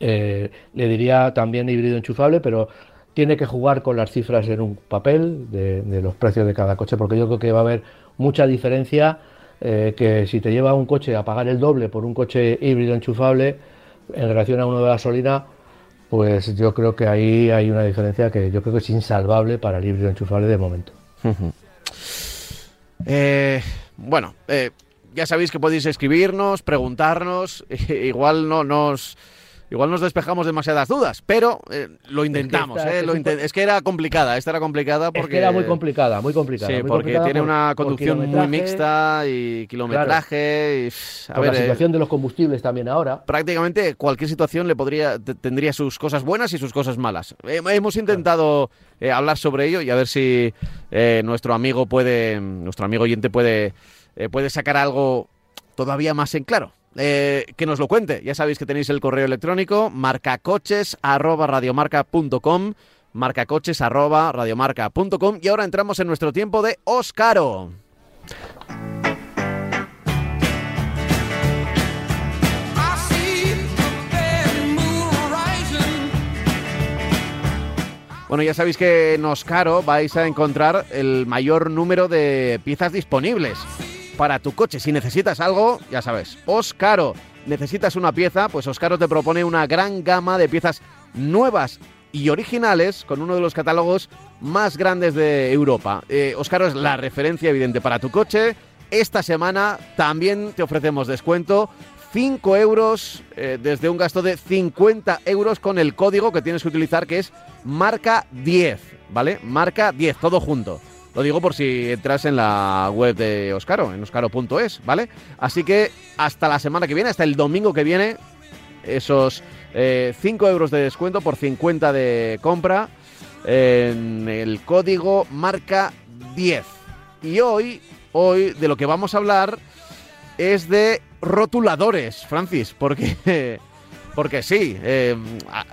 eh, le diría también híbrido enchufable, pero tiene que jugar con las cifras en un papel de los precios de cada coche porque yo creo que va a haber mucha diferencia eh, que si te lleva un coche a pagar el doble por un coche híbrido enchufable en relación a uno de gasolina, pues yo creo que ahí hay una diferencia que yo creo que es insalvable para el híbrido enchufable de momento. Eh, bueno, eh, ya sabéis que podéis escribirnos, preguntarnos, [laughs] igual no nos Igual nos despejamos demasiadas dudas, pero eh, lo intentamos. Es que, eh, es que era complicada, esta era complicada porque... era muy complicada, muy complicada. Sí, porque tiene una conducción muy mixta y kilometraje. Y, a ver, la eh, situación de los combustibles también ahora. Prácticamente cualquier situación le podría tendría sus cosas buenas y sus cosas malas. hemos intentado hablar sobre ello y a ver si nuestro amigo puede, nuestro amigo oyente puede, puede sacar algo todavía más en claro. Eh, que nos lo cuente. Ya sabéis que tenéis el correo electrónico marcacoches radiomarca.com marcacoches radiomarca.com y ahora entramos en nuestro tiempo de Oscaro. Bueno, ya sabéis que en Oscaro vais a encontrar el mayor número de piezas disponibles para tu coche. Si necesitas algo, ya sabes, Oscaro. Necesitas una pieza, pues Oscaro te propone una gran gama de piezas nuevas y originales con uno de los catálogos más grandes de Europa. Eh, Oscaro es la referencia evidente para tu coche. Esta semana también te ofrecemos descuento. 5 euros eh, desde un gasto de 50 euros con el código que tienes que utilizar que es marca 10, ¿vale? Marca 10, todo junto. Lo digo por si entras en la web de Oscaro, en oscaro.es, ¿vale? Así que hasta la semana que viene, hasta el domingo que viene, esos 5 eh, euros de descuento por 50 de compra en el código marca 10. Y hoy, hoy de lo que vamos a hablar es de rotuladores, Francis, porque, [laughs] porque sí, eh,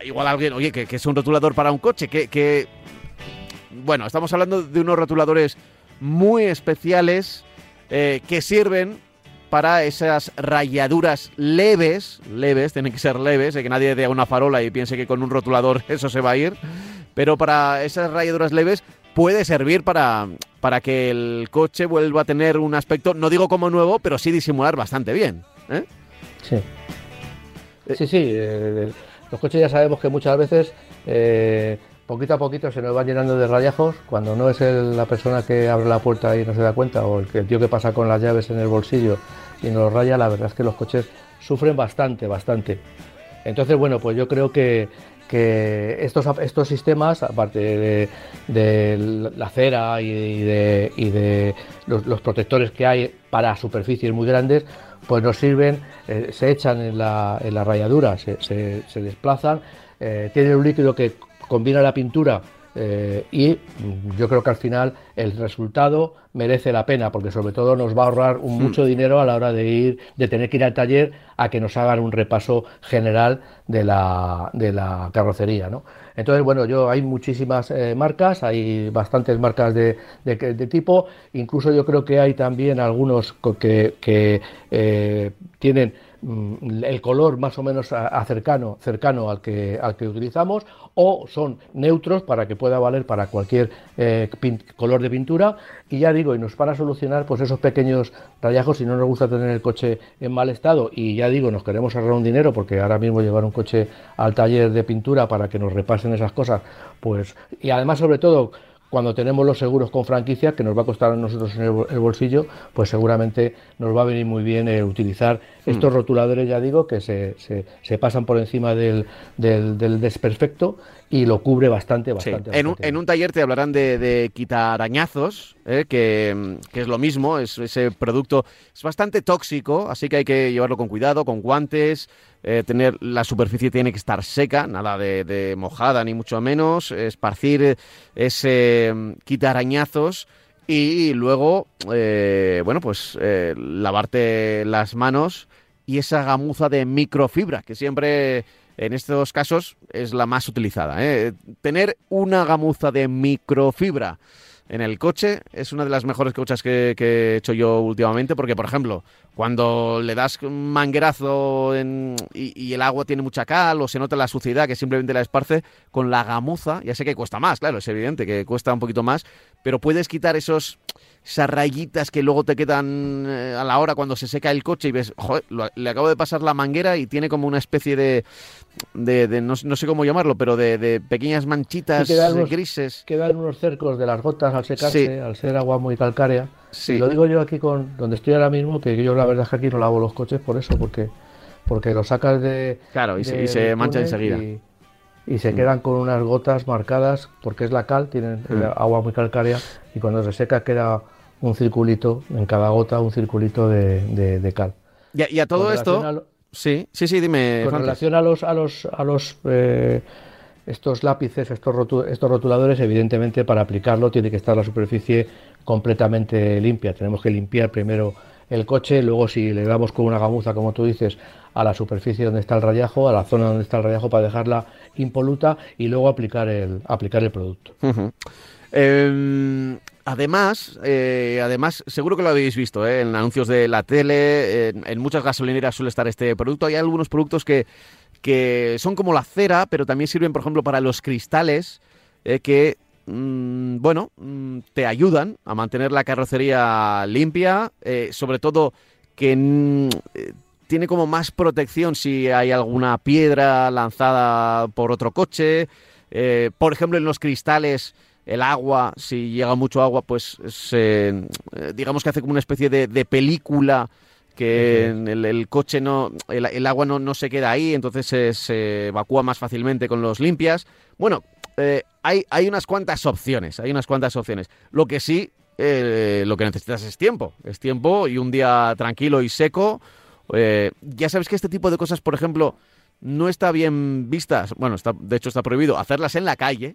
igual alguien, oye, que, es un rotulador para un coche, que bueno, estamos hablando de unos rotuladores muy especiales eh, que sirven para esas rayaduras leves, leves, tienen que ser leves, de que nadie dé una farola y piense que con un rotulador [laughs] eso se va a ir, pero para esas rayaduras leves puede servir para, para que el coche vuelva a tener un aspecto, no digo como nuevo, pero sí disimular bastante bien. ¿eh? Sí. Sí, sí. Eh, los coches ya sabemos que muchas veces poquito a poquito se nos va llenando de rayajos, cuando no es la persona que abre la puerta y no se da cuenta, o el, que, el tío que pasa con las llaves en el bolsillo y nos raya, la verdad es que los coches sufren bastante, bastante. Entonces, bueno, pues yo creo que, estos, estos sistemas, aparte de, la cera y de, los, protectores que hay para superficies muy grandes, pues nos sirven, eh, se echan en la, en rayadura, se, desplazan, eh, tienen un líquido que combina la pintura eh, y yo creo que al final el resultado merece la pena porque sobre todo nos va a ahorrar un, mucho hmm. dinero a la hora de ir de tener que ir al taller a que nos hagan un repaso general de la, de la carrocería ¿no? entonces bueno yo hay muchísimas eh, marcas hay bastantes marcas de, de, tipo incluso yo creo que hay también algunos que, que eh, tienen Mm, el color más o menos cercano, cercano al, que, al que utilizamos o son neutros para que pueda valer para cualquier eh, color de pintura. Y ya digo, y nos van a solucionar pues esos pequeños rayajos si no nos gusta tener el coche en mal estado. Y ya digo, nos queremos ahorrar un dinero porque ahora mismo llevar un coche al taller de pintura para que nos repasen esas cosas, pues y además sobre todo cuando tenemos los seguros con franquicia, que nos va a costar a nosotros en el bolsillo, pues seguramente nos va a venir muy bien eh, utilizar estos mm. rotuladores, ya digo, que se, se, pasan por encima del, del, desperfecto y lo cubre bastante, bastante. En, un, en, un, taller te hablarán de, de quitarañazos, ¿eh? que, que, es lo mismo, es, ese producto es bastante tóxico, así que hay que llevarlo con cuidado, con guantes, eh, tener la superficie tiene que estar seca, nada de, mojada ni mucho menos, esparcir ese mm, quita arañazos y luego, eh, bueno, pues eh, lavarte las manos y esa gamuza de microfibra que siempre en estos casos es la más utilizada. Tener una gamuza de microfibra en el coche es una de las mejores cochas que, he hecho yo últimamente porque, por ejemplo, cuando le das un manguerazo y, el agua tiene mucha cal o se nota la suciedad que simplemente la esparce, con la gamuza, ya sé que cuesta más, claro, es evidente que cuesta un poquito más, pero puedes quitar esos esas rayitas que luego te quedan eh, a la hora cuando se seca el coche y ves, joder, le acabo de pasar la manguera y tiene como una especie de, de, no, sé cómo llamarlo, pero de, pequeñas manchitas grises. Quedan unos cercos de las gotas al secarse, al ser agua muy calcárea. Sí. lo digo yo aquí con donde estoy ahora mismo, que yo la verdad es que aquí no lavo los coches por eso, porque porque lo sacas de... Claro, y, se, mancha enseguida. Y, se mm. quedan con unas gotas marcadas, porque es la cal, tienen mm. agua muy calcárea, y cuando se seca queda un circulito, en cada gota un circulito de, cal. Y a, todo esto... Sí, sí, sí, dime. Con relación a los, a los, a los eh, estos lápices, estos, estos rotuladores, evidentemente para aplicarlo tiene que estar la superficie completamente limpia. Tenemos que limpiar primero el coche, luego si le damos con una gamuza, como tú dices, a la superficie donde está el rayajo, a la zona donde está el rayajo para dejarla impoluta y luego aplicar el, aplicar el producto. Además, eh, además, seguro que lo habéis visto ¿eh? en anuncios de la tele, en, muchas gasolineras suele estar este producto. Hay algunos productos que, que son como la cera, pero también sirven, por ejemplo, para los cristales, eh, que, mm, bueno, mm, te ayudan a mantener la carrocería limpia, sobre todo que mm, tiene como más protección si hay alguna piedra lanzada por otro coche. por ejemplo, en los cristales el agua, si llega mucho agua, pues se, eh, digamos que hace como una especie de, película que el, coche no, el, agua no, se queda ahí, entonces se, evacúa más fácilmente con los limpias. Bueno, eh, hay, hay unas cuantas opciones, hay unas cuantas opciones. Lo que sí, eh, lo que necesitas es tiempo, es tiempo y un día tranquilo y seco. ya sabes que este tipo de cosas, por ejemplo, no está bien vistas, bueno, está, de hecho está prohibido hacerlas en la calle,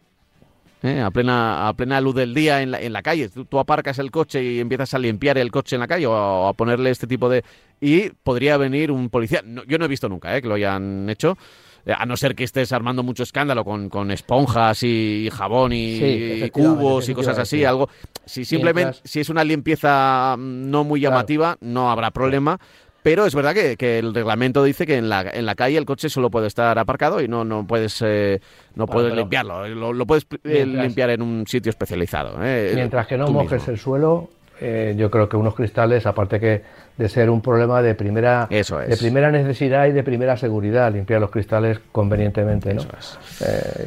¿eh? a, plena, a plena luz del día en la, en la calle. Tú, aparcas el coche y empiezas a limpiar el coche en la calle o a, ponerle este tipo de... Y podría venir un policía. yo no he visto nunca ¿eh? que lo hayan hecho. Eh, a no ser que estés armando mucho escándalo con, con esponjas y, jabón y, cubos y cosas así, algo. Si simplemente, si es una limpieza mm, no muy llamativa, no habrá problema. Pero es verdad que, el reglamento dice que en la, en la calle el coche solo puede estar aparcado y no, no puedes, eh, no puedes limpiarlo. Lo, puedes eh, limpiar en un sitio especializado. Eh, mientras que no mojes el suelo, yo creo que unos cristales, aparte que de ser un problema de primera, de primera necesidad y de primera seguridad, limpiar los cristales convenientemente. ¿no?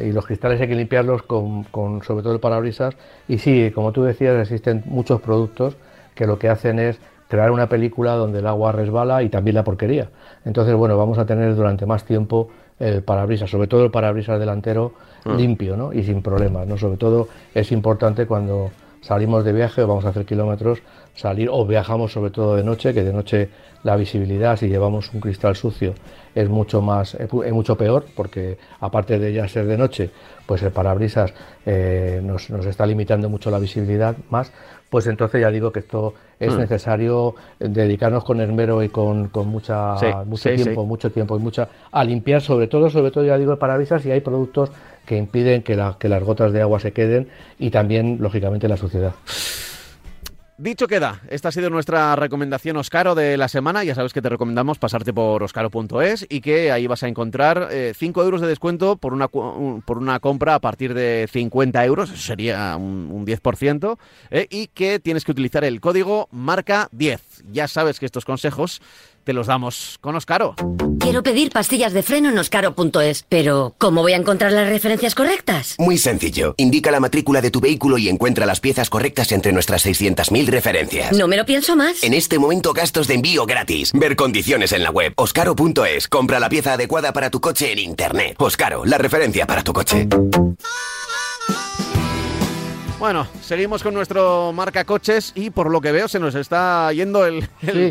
y los cristales hay que limpiarlos con, con sobre todo el parabrisas. Y sí, como tú decías, existen muchos productos que lo que hacen es crear una película donde el agua resbala y también la porquería. Entonces, bueno, vamos a tener durante más tiempo el parabrisas, sobre todo el parabrisas delantero mm. limpio ¿no? y sin problemas. ¿no? Sobre todo es importante cuando salimos de viaje o vamos a hacer kilómetros, salir o viajamos sobre todo de noche, que de noche la visibilidad si llevamos un cristal sucio es mucho más es mucho peor porque aparte de ya ser de noche pues el parabrisas eh, nos, nos, está limitando mucho la visibilidad más pues entonces ya digo que esto es hmm. necesario dedicarnos con esmero y con, con mucha, mucho tiempo, mucho tiempo y mucha a limpiar sobre todo, sobre todo ya digo el parabrisas y hay productos que impiden que, la, que las gotas de agua se queden y también lógicamente la suciedad. Dicho queda, esta ha sido nuestra recomendación Oscaro de la semana. Ya sabes que te recomendamos pasarte por oscaro.es y que ahí vas a encontrar 5 eh, euros de descuento por una, por una compra a partir de 50 euros, eso sería un, 10%, eh, y que tienes que utilizar el código marca 10. Ya sabes que estos consejos te los damos con Oscaro. Quiero pedir pastillas de freno en oscaro.es, pero ¿cómo voy a encontrar las referencias correctas? Muy sencillo. Indica la matrícula de tu vehículo y encuentra las piezas correctas entre nuestras 600.000 referencias. No me lo pienso más. En este momento gastos de envío gratis. Ver condiciones en la web. Oscaro.es. Compra la pieza adecuada para tu coche en Internet. Oscaro, la referencia para tu coche. Bueno, seguimos con nuestro marca coches y por lo que veo se nos está yendo el,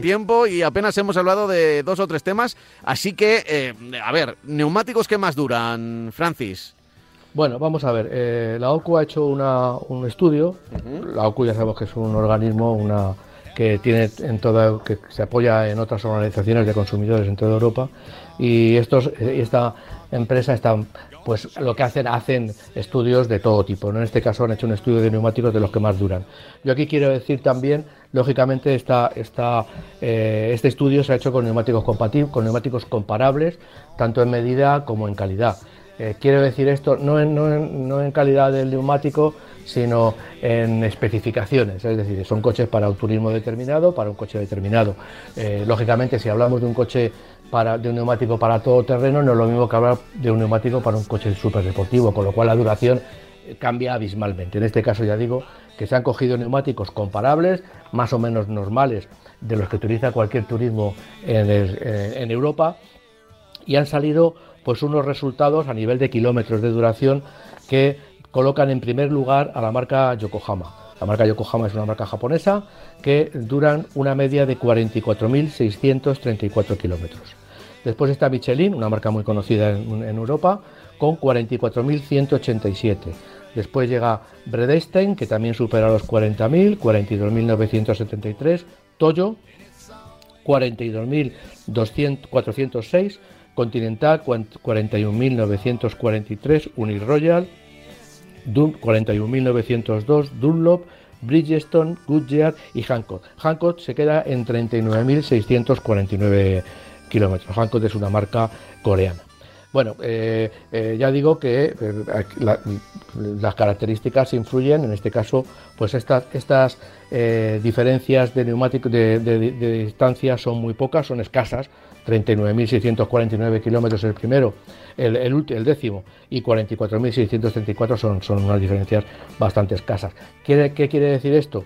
tiempo y apenas hemos hablado de dos o tres temas. Así que, eh, a ver, neumáticos que más duran, Francis. Bueno, vamos a ver. Eh, la OCU ha hecho un estudio. La OCU ya sabemos que es un organismo una, que tiene en toda, que se apoya en otras organizaciones de consumidores en toda Europa. Y estos, esta empresa está pues lo que hacen, hacen estudios de todo tipo. En este caso han hecho un estudio de neumáticos de los que más duran. Yo aquí quiero decir también, lógicamente, eh, este estudio se ha hecho con neumáticos compatibles, con neumáticos comparables, tanto en medida como en calidad. Eh, quiero decir esto no en, no, no en calidad del neumático, sino en especificaciones, es decir, son coches para un turismo determinado, para un coche determinado. Eh, lógicamente, si hablamos de un coche de un neumático para todo terreno, no es lo mismo que hablar de un neumático para un coche súper deportivo, con lo cual la duración cambia abismalmente. En este caso ya digo que se han cogido neumáticos comparables, más o menos normales, de los que utiliza cualquier turismo en, eh, en Europa, y han salido pues unos resultados a nivel de kilómetros de duración que colocan en primer lugar a la marca Yokohama. La marca Yokohama es una marca japonesa que duran una media de 44.634 kilómetros. Después está Michelin, una marca muy conocida en, Europa, con 44.187. Después llega Bredestein, que también supera los 40.000, 42.973. Toyo, 42.406. Continental, 41.943. Uniroyal, 41.902, Dunlop, Bridgestone, Goodyear y Hancock. Hancock se queda en 39.649 kilómetros. Hancock es una marca coreana. Bueno, eh, eh, ya digo que eh, las características influyen, en este caso, pues estas, estas diferencias de neumáticos de distancia son muy pocas, son escasas, 39.649 kilómetros el primero, el, el, décimo, y 44.634 son, son unas diferencias bastante escasas. ¿Qué, ¿Qué quiere decir esto?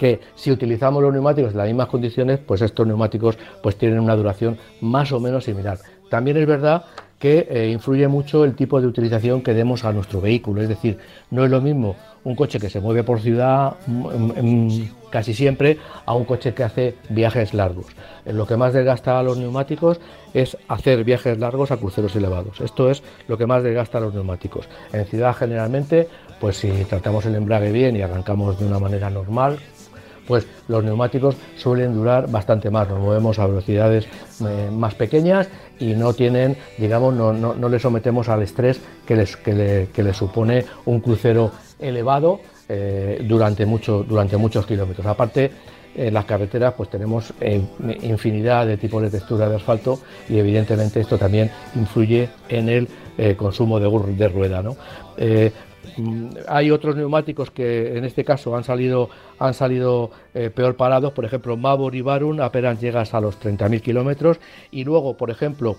Que si utilizamos los neumáticos en las mismas condiciones, pues estos neumáticos pues tienen una duración más o menos similar. También es verdad que eh, influye mucho el tipo de utilización que demos a nuestro vehículo, es decir, no es lo mismo un coche que se mueve por ciudad mm, mm, mm, casi siempre a un coche que hace viajes largos. Eh, lo que más desgasta a los neumáticos es hacer viajes largos a cruceros elevados. Esto es lo que más desgasta a los neumáticos. En ciudad generalmente, pues si tratamos el embrague bien y arrancamos de una manera normal, pues los neumáticos suelen durar bastante más. Nos movemos a velocidades eh, más pequeñas y no tienen, digamos, no, no, le sometemos al estrés que les, que le supone un crucero elevado eh, durante, mucho, durante muchos kilómetros. Aparte, en las carreteras pues tenemos eh, infinidad de tipos de textura de asfalto y evidentemente esto también influye en el consumo de, rueda. Mm, hay otros neumáticos que en este caso han salido, han salido peor parados, por ejemplo Mavor y Barun apenas llegas a los 30.000 kilómetros y luego, por ejemplo,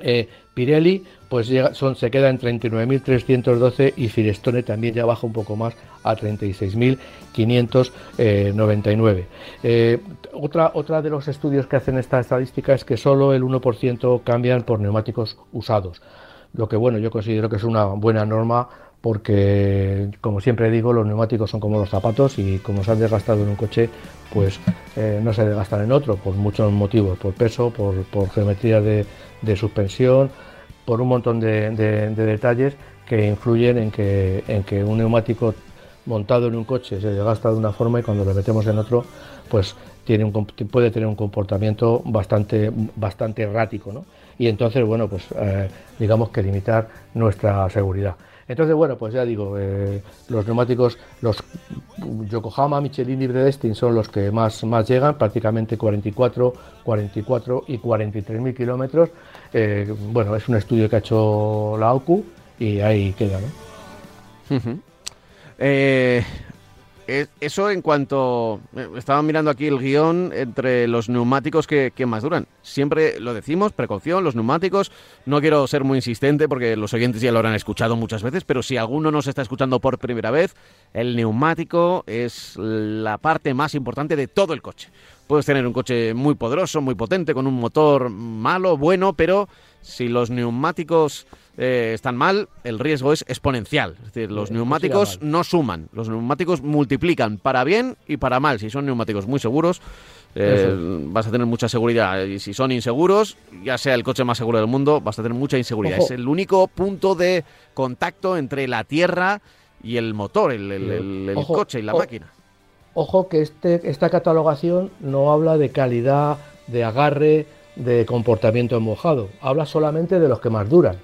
eh, Pirelli pues son, se queda en 39.312 y Firestone también ya baja un poco más a 36.599. Eh, otra, otra de los estudios que hacen esta estadística es que solo el 1% cambian por neumáticos usados, lo que bueno yo considero que es una buena norma porque como siempre digo los neumáticos son como los zapatos y como se han desgastado en un coche pues eh, no se desgastan en otro por muchos motivos, por peso, por, geometría de suspensión, por un montón de, detalles que influyen en que, un neumático montado en un coche se desgasta de una forma y cuando lo metemos en otro, pues puede tener un comportamiento bastante, bastante errático, ¿no? Y entonces, bueno, pues eh, digamos que limitar nuestra seguridad. Entonces, bueno, pues ya digo, eh, los neumáticos, los Yokohama, Michelin y Bredestin son los que más, más llegan, prácticamente 44, 44 y 43 mil kilómetros. Eh, bueno, es un estudio que ha hecho la OCU y ahí queda, ¿no? Eso en cuanto... Eh, estaba mirando aquí el guion entre los neumáticos que, más duran. Siempre lo decimos, precaución, los neumáticos. No quiero ser muy insistente porque los oyentes ya lo habrán escuchado muchas veces, pero si alguno nos está escuchando por primera vez, el neumático es la parte más importante de todo el coche. Puedes tener un coche muy poderoso, muy potente, con un motor malo, bueno, pero si los neumáticos eh, están mal, el riesgo es exponencial. Es decir, los neumáticos no suman, los neumáticos multiplican para bien y para mal. Si son neumáticos muy seguros, eh, vas a tener mucha seguridad. Y si son inseguros, ya sea el coche más seguro del mundo, vas a tener mucha inseguridad. Es el único punto de contacto entre la tierra y el motor, el, coche y la máquina. Ojo que este, esta catalogación no habla de calidad, de agarre, de comportamiento en mojado. Habla solamente de los que más duran.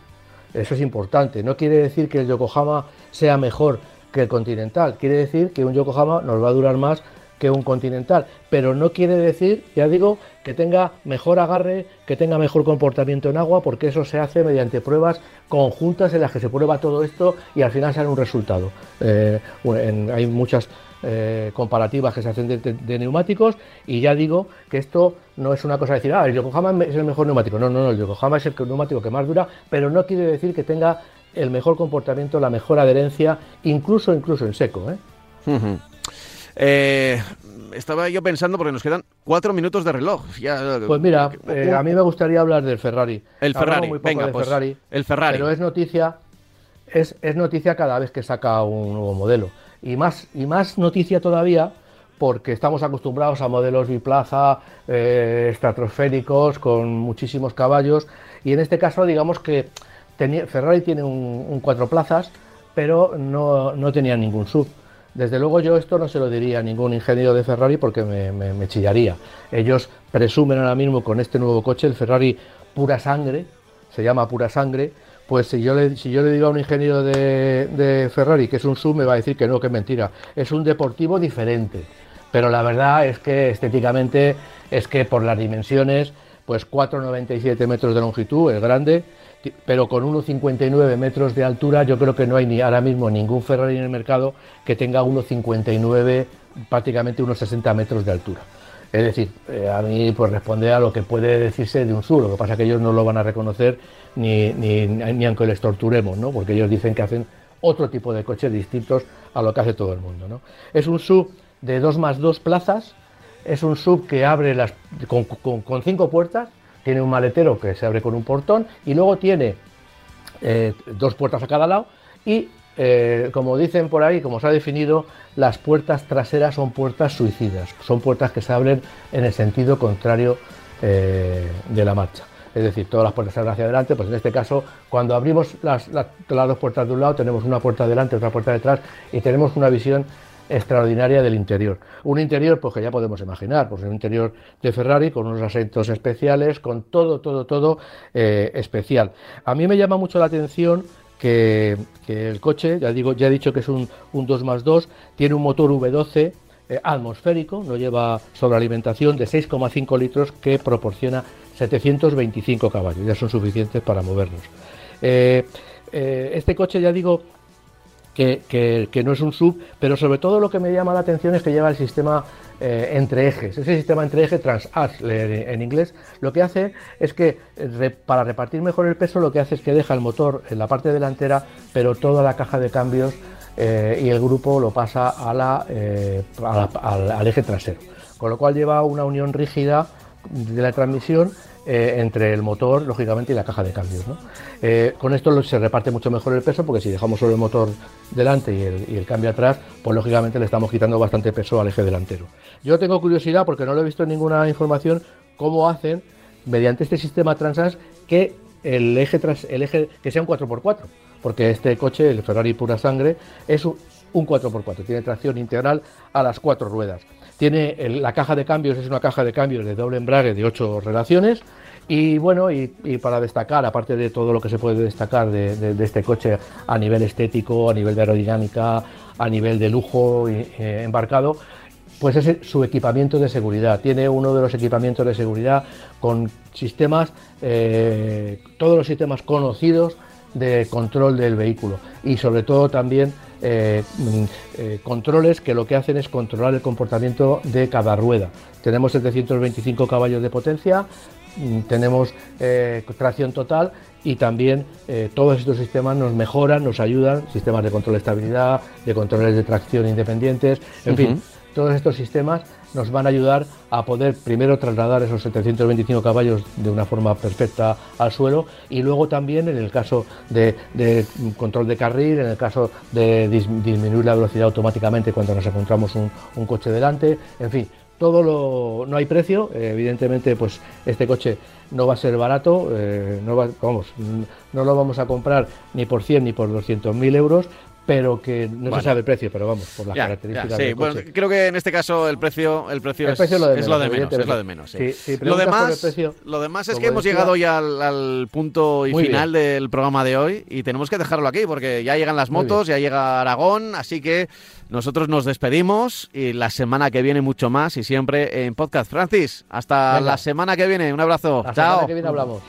Eso es importante. No quiere decir que el Yokohama sea mejor que el Continental. Quiere decir que un Yokohama nos va a durar más que un Continental. Pero no quiere decir, ya digo, que tenga mejor agarre, que tenga mejor comportamiento en agua, porque eso se hace mediante pruebas conjuntas en las que se prueba todo esto y al final sale un resultado. Eh, hay muchas eh, comparativas que se hacen de, neumáticos y ya digo que esto no es una cosa de decir, ah, el Yokohama es el mejor neumático. No, no, no, el Yokohama es el neumático que más dura, pero no quiere decir que tenga el mejor comportamiento, la mejor adherencia, incluso incluso en seco. ¿eh? eh estaba yo pensando porque nos quedan cuatro minutos de reloj. pues mira, eh, a mí me gustaría hablar del Ferrari. El Ferrari, venga, pues, Ferrari, el Ferrari. Pero es noticia, es, es noticia cada vez que saca un nuevo modelo. Y más, y más noticia todavía porque estamos acostumbrados a modelos biplaza, eh, estratosféricos, con muchísimos caballos, y en este caso digamos que Ferrari tiene un, cuatro plazas, pero no, tenía ningún sub. Desde luego yo esto no se lo diría a ningún ingeniero de Ferrari porque me, me chillaría. Ellos presumen ahora mismo con este nuevo coche, el Ferrari pura sangre, se llama pura sangre, pues si yo le, si yo le digo a un ingeniero de, Ferrari que es un sub, me va a decir que no, que es mentira. Es un deportivo diferente. Pero la verdad es que estéticamente es que por las dimensiones, pues 4,97 metros de longitud, es grande, pero con 1,59 metros de altura, yo creo que no hay ni ahora mismo ningún Ferrari en el mercado que tenga 1,59, prácticamente unos 60 metros de altura. Es decir, eh, a mí pues responde a lo que puede decirse de un SUV, lo que pasa es que ellos no lo van a reconocer ni, ni, aunque les torturemos, ¿no? porque ellos dicen que hacen otro tipo de coches distintos a lo que hace todo el mundo. ¿no? Es un sub de 2 más 2 plazas, es un sub que abre las, con, cinco puertas, tiene un maletero que se abre con un portón y luego tiene eh, dos puertas a cada lado y eh, como dicen por ahí, como se ha definido, las puertas traseras son puertas suicidas, son puertas que se abren en el sentido contrario eh, de la marcha es decir, todas las puertas se abren hacia adelante, pues en este caso, cuando abrimos las, dos puertas de un lado, tenemos una puerta adelante, otra puerta detrás, y tenemos una visión extraordinaria del interior. Un interior, pues que ya podemos imaginar, pues un interior de Ferrari con unos asientos especiales, con todo, todo, todo eh, especial. A mí me llama mucho la atención que, el coche, ya digo, ya he dicho que es un, un 2 más 2, tiene un motor V12 eh, atmosférico, no lleva sobrealimentación de 6,5 litros que proporciona 725 caballos, ya son suficientes para movernos. Eh, eh, este coche, ya digo, que, no es un sub, pero sobre todo lo que me llama la atención es que lleva el sistema eh, entre ejes. Ese sistema entre eje, trans-ax en inglés, lo que hace es que para repartir mejor el peso, lo que hace es que deja el motor en la parte delantera, pero toda la caja de cambios y el grupo lo pasa a la, al eje trasero. Con lo cual lleva una unión rígida de la transmisión eh, entre el motor, lógicamente, y la caja de cambios. Eh, con esto se reparte mucho mejor el peso, porque si dejamos solo el motor delante y el, cambio atrás, pues lógicamente le estamos quitando bastante peso al eje delantero. Yo tengo curiosidad, porque no lo he visto en ninguna información, cómo hacen, mediante este sistema Transas, que el eje, tras, el eje que sea un 4x4, porque este coche, el Ferrari pura sangre, es un, 4x4, tiene tracción integral a las cuatro ruedas. Tiene la caja de cambios, es una caja de cambios de doble embrague de 8 relaciones. Y bueno, y, para destacar, aparte de todo lo que se puede destacar de, este coche a nivel estético, a nivel de aerodinámica, a nivel de lujo eh, embarcado, pues es su equipamiento de seguridad. Tiene uno de los equipamientos de seguridad con sistemas, eh, todos los sistemas conocidos de control del vehículo y sobre todo también eh, mm, eh, controles que lo que hacen es controlar el comportamiento de cada rueda. Tenemos 725 caballos de potencia, mm, tenemos eh, tracción total y también todos estos sistemas nos mejoran, nos ayudan, sistemas de control de estabilidad, de controles de tracción independientes, en fin, todos estos sistemas nos van a ayudar a poder primero trasladar esos 725 caballos de una forma perfecta al suelo y luego también en el caso de, control de carril, en el caso de disminuir la velocidad automáticamente cuando nos encontramos un, coche delante, en fin, todo lo, no hay precio, evidentemente pues este coche no va a ser barato, eh, no, vamos, no lo vamos a comprar ni por 100 ni por 200 mil euros, pero que no se sabe el precio, pero vamos, por las características sí, bueno, creo que en este caso el precio, el precio, es, lo de menos, es lo de menos. lo demás, lo demás es que hemos llegado ya al, punto y final del programa de hoy y tenemos que dejarlo aquí porque ya llegan las motos, ya llega Aragón, así que nosotros nos despedimos y la semana que viene mucho más y siempre en podcast. Francis, hasta la semana que viene, un abrazo. La Chao. Semana que viene hablamos.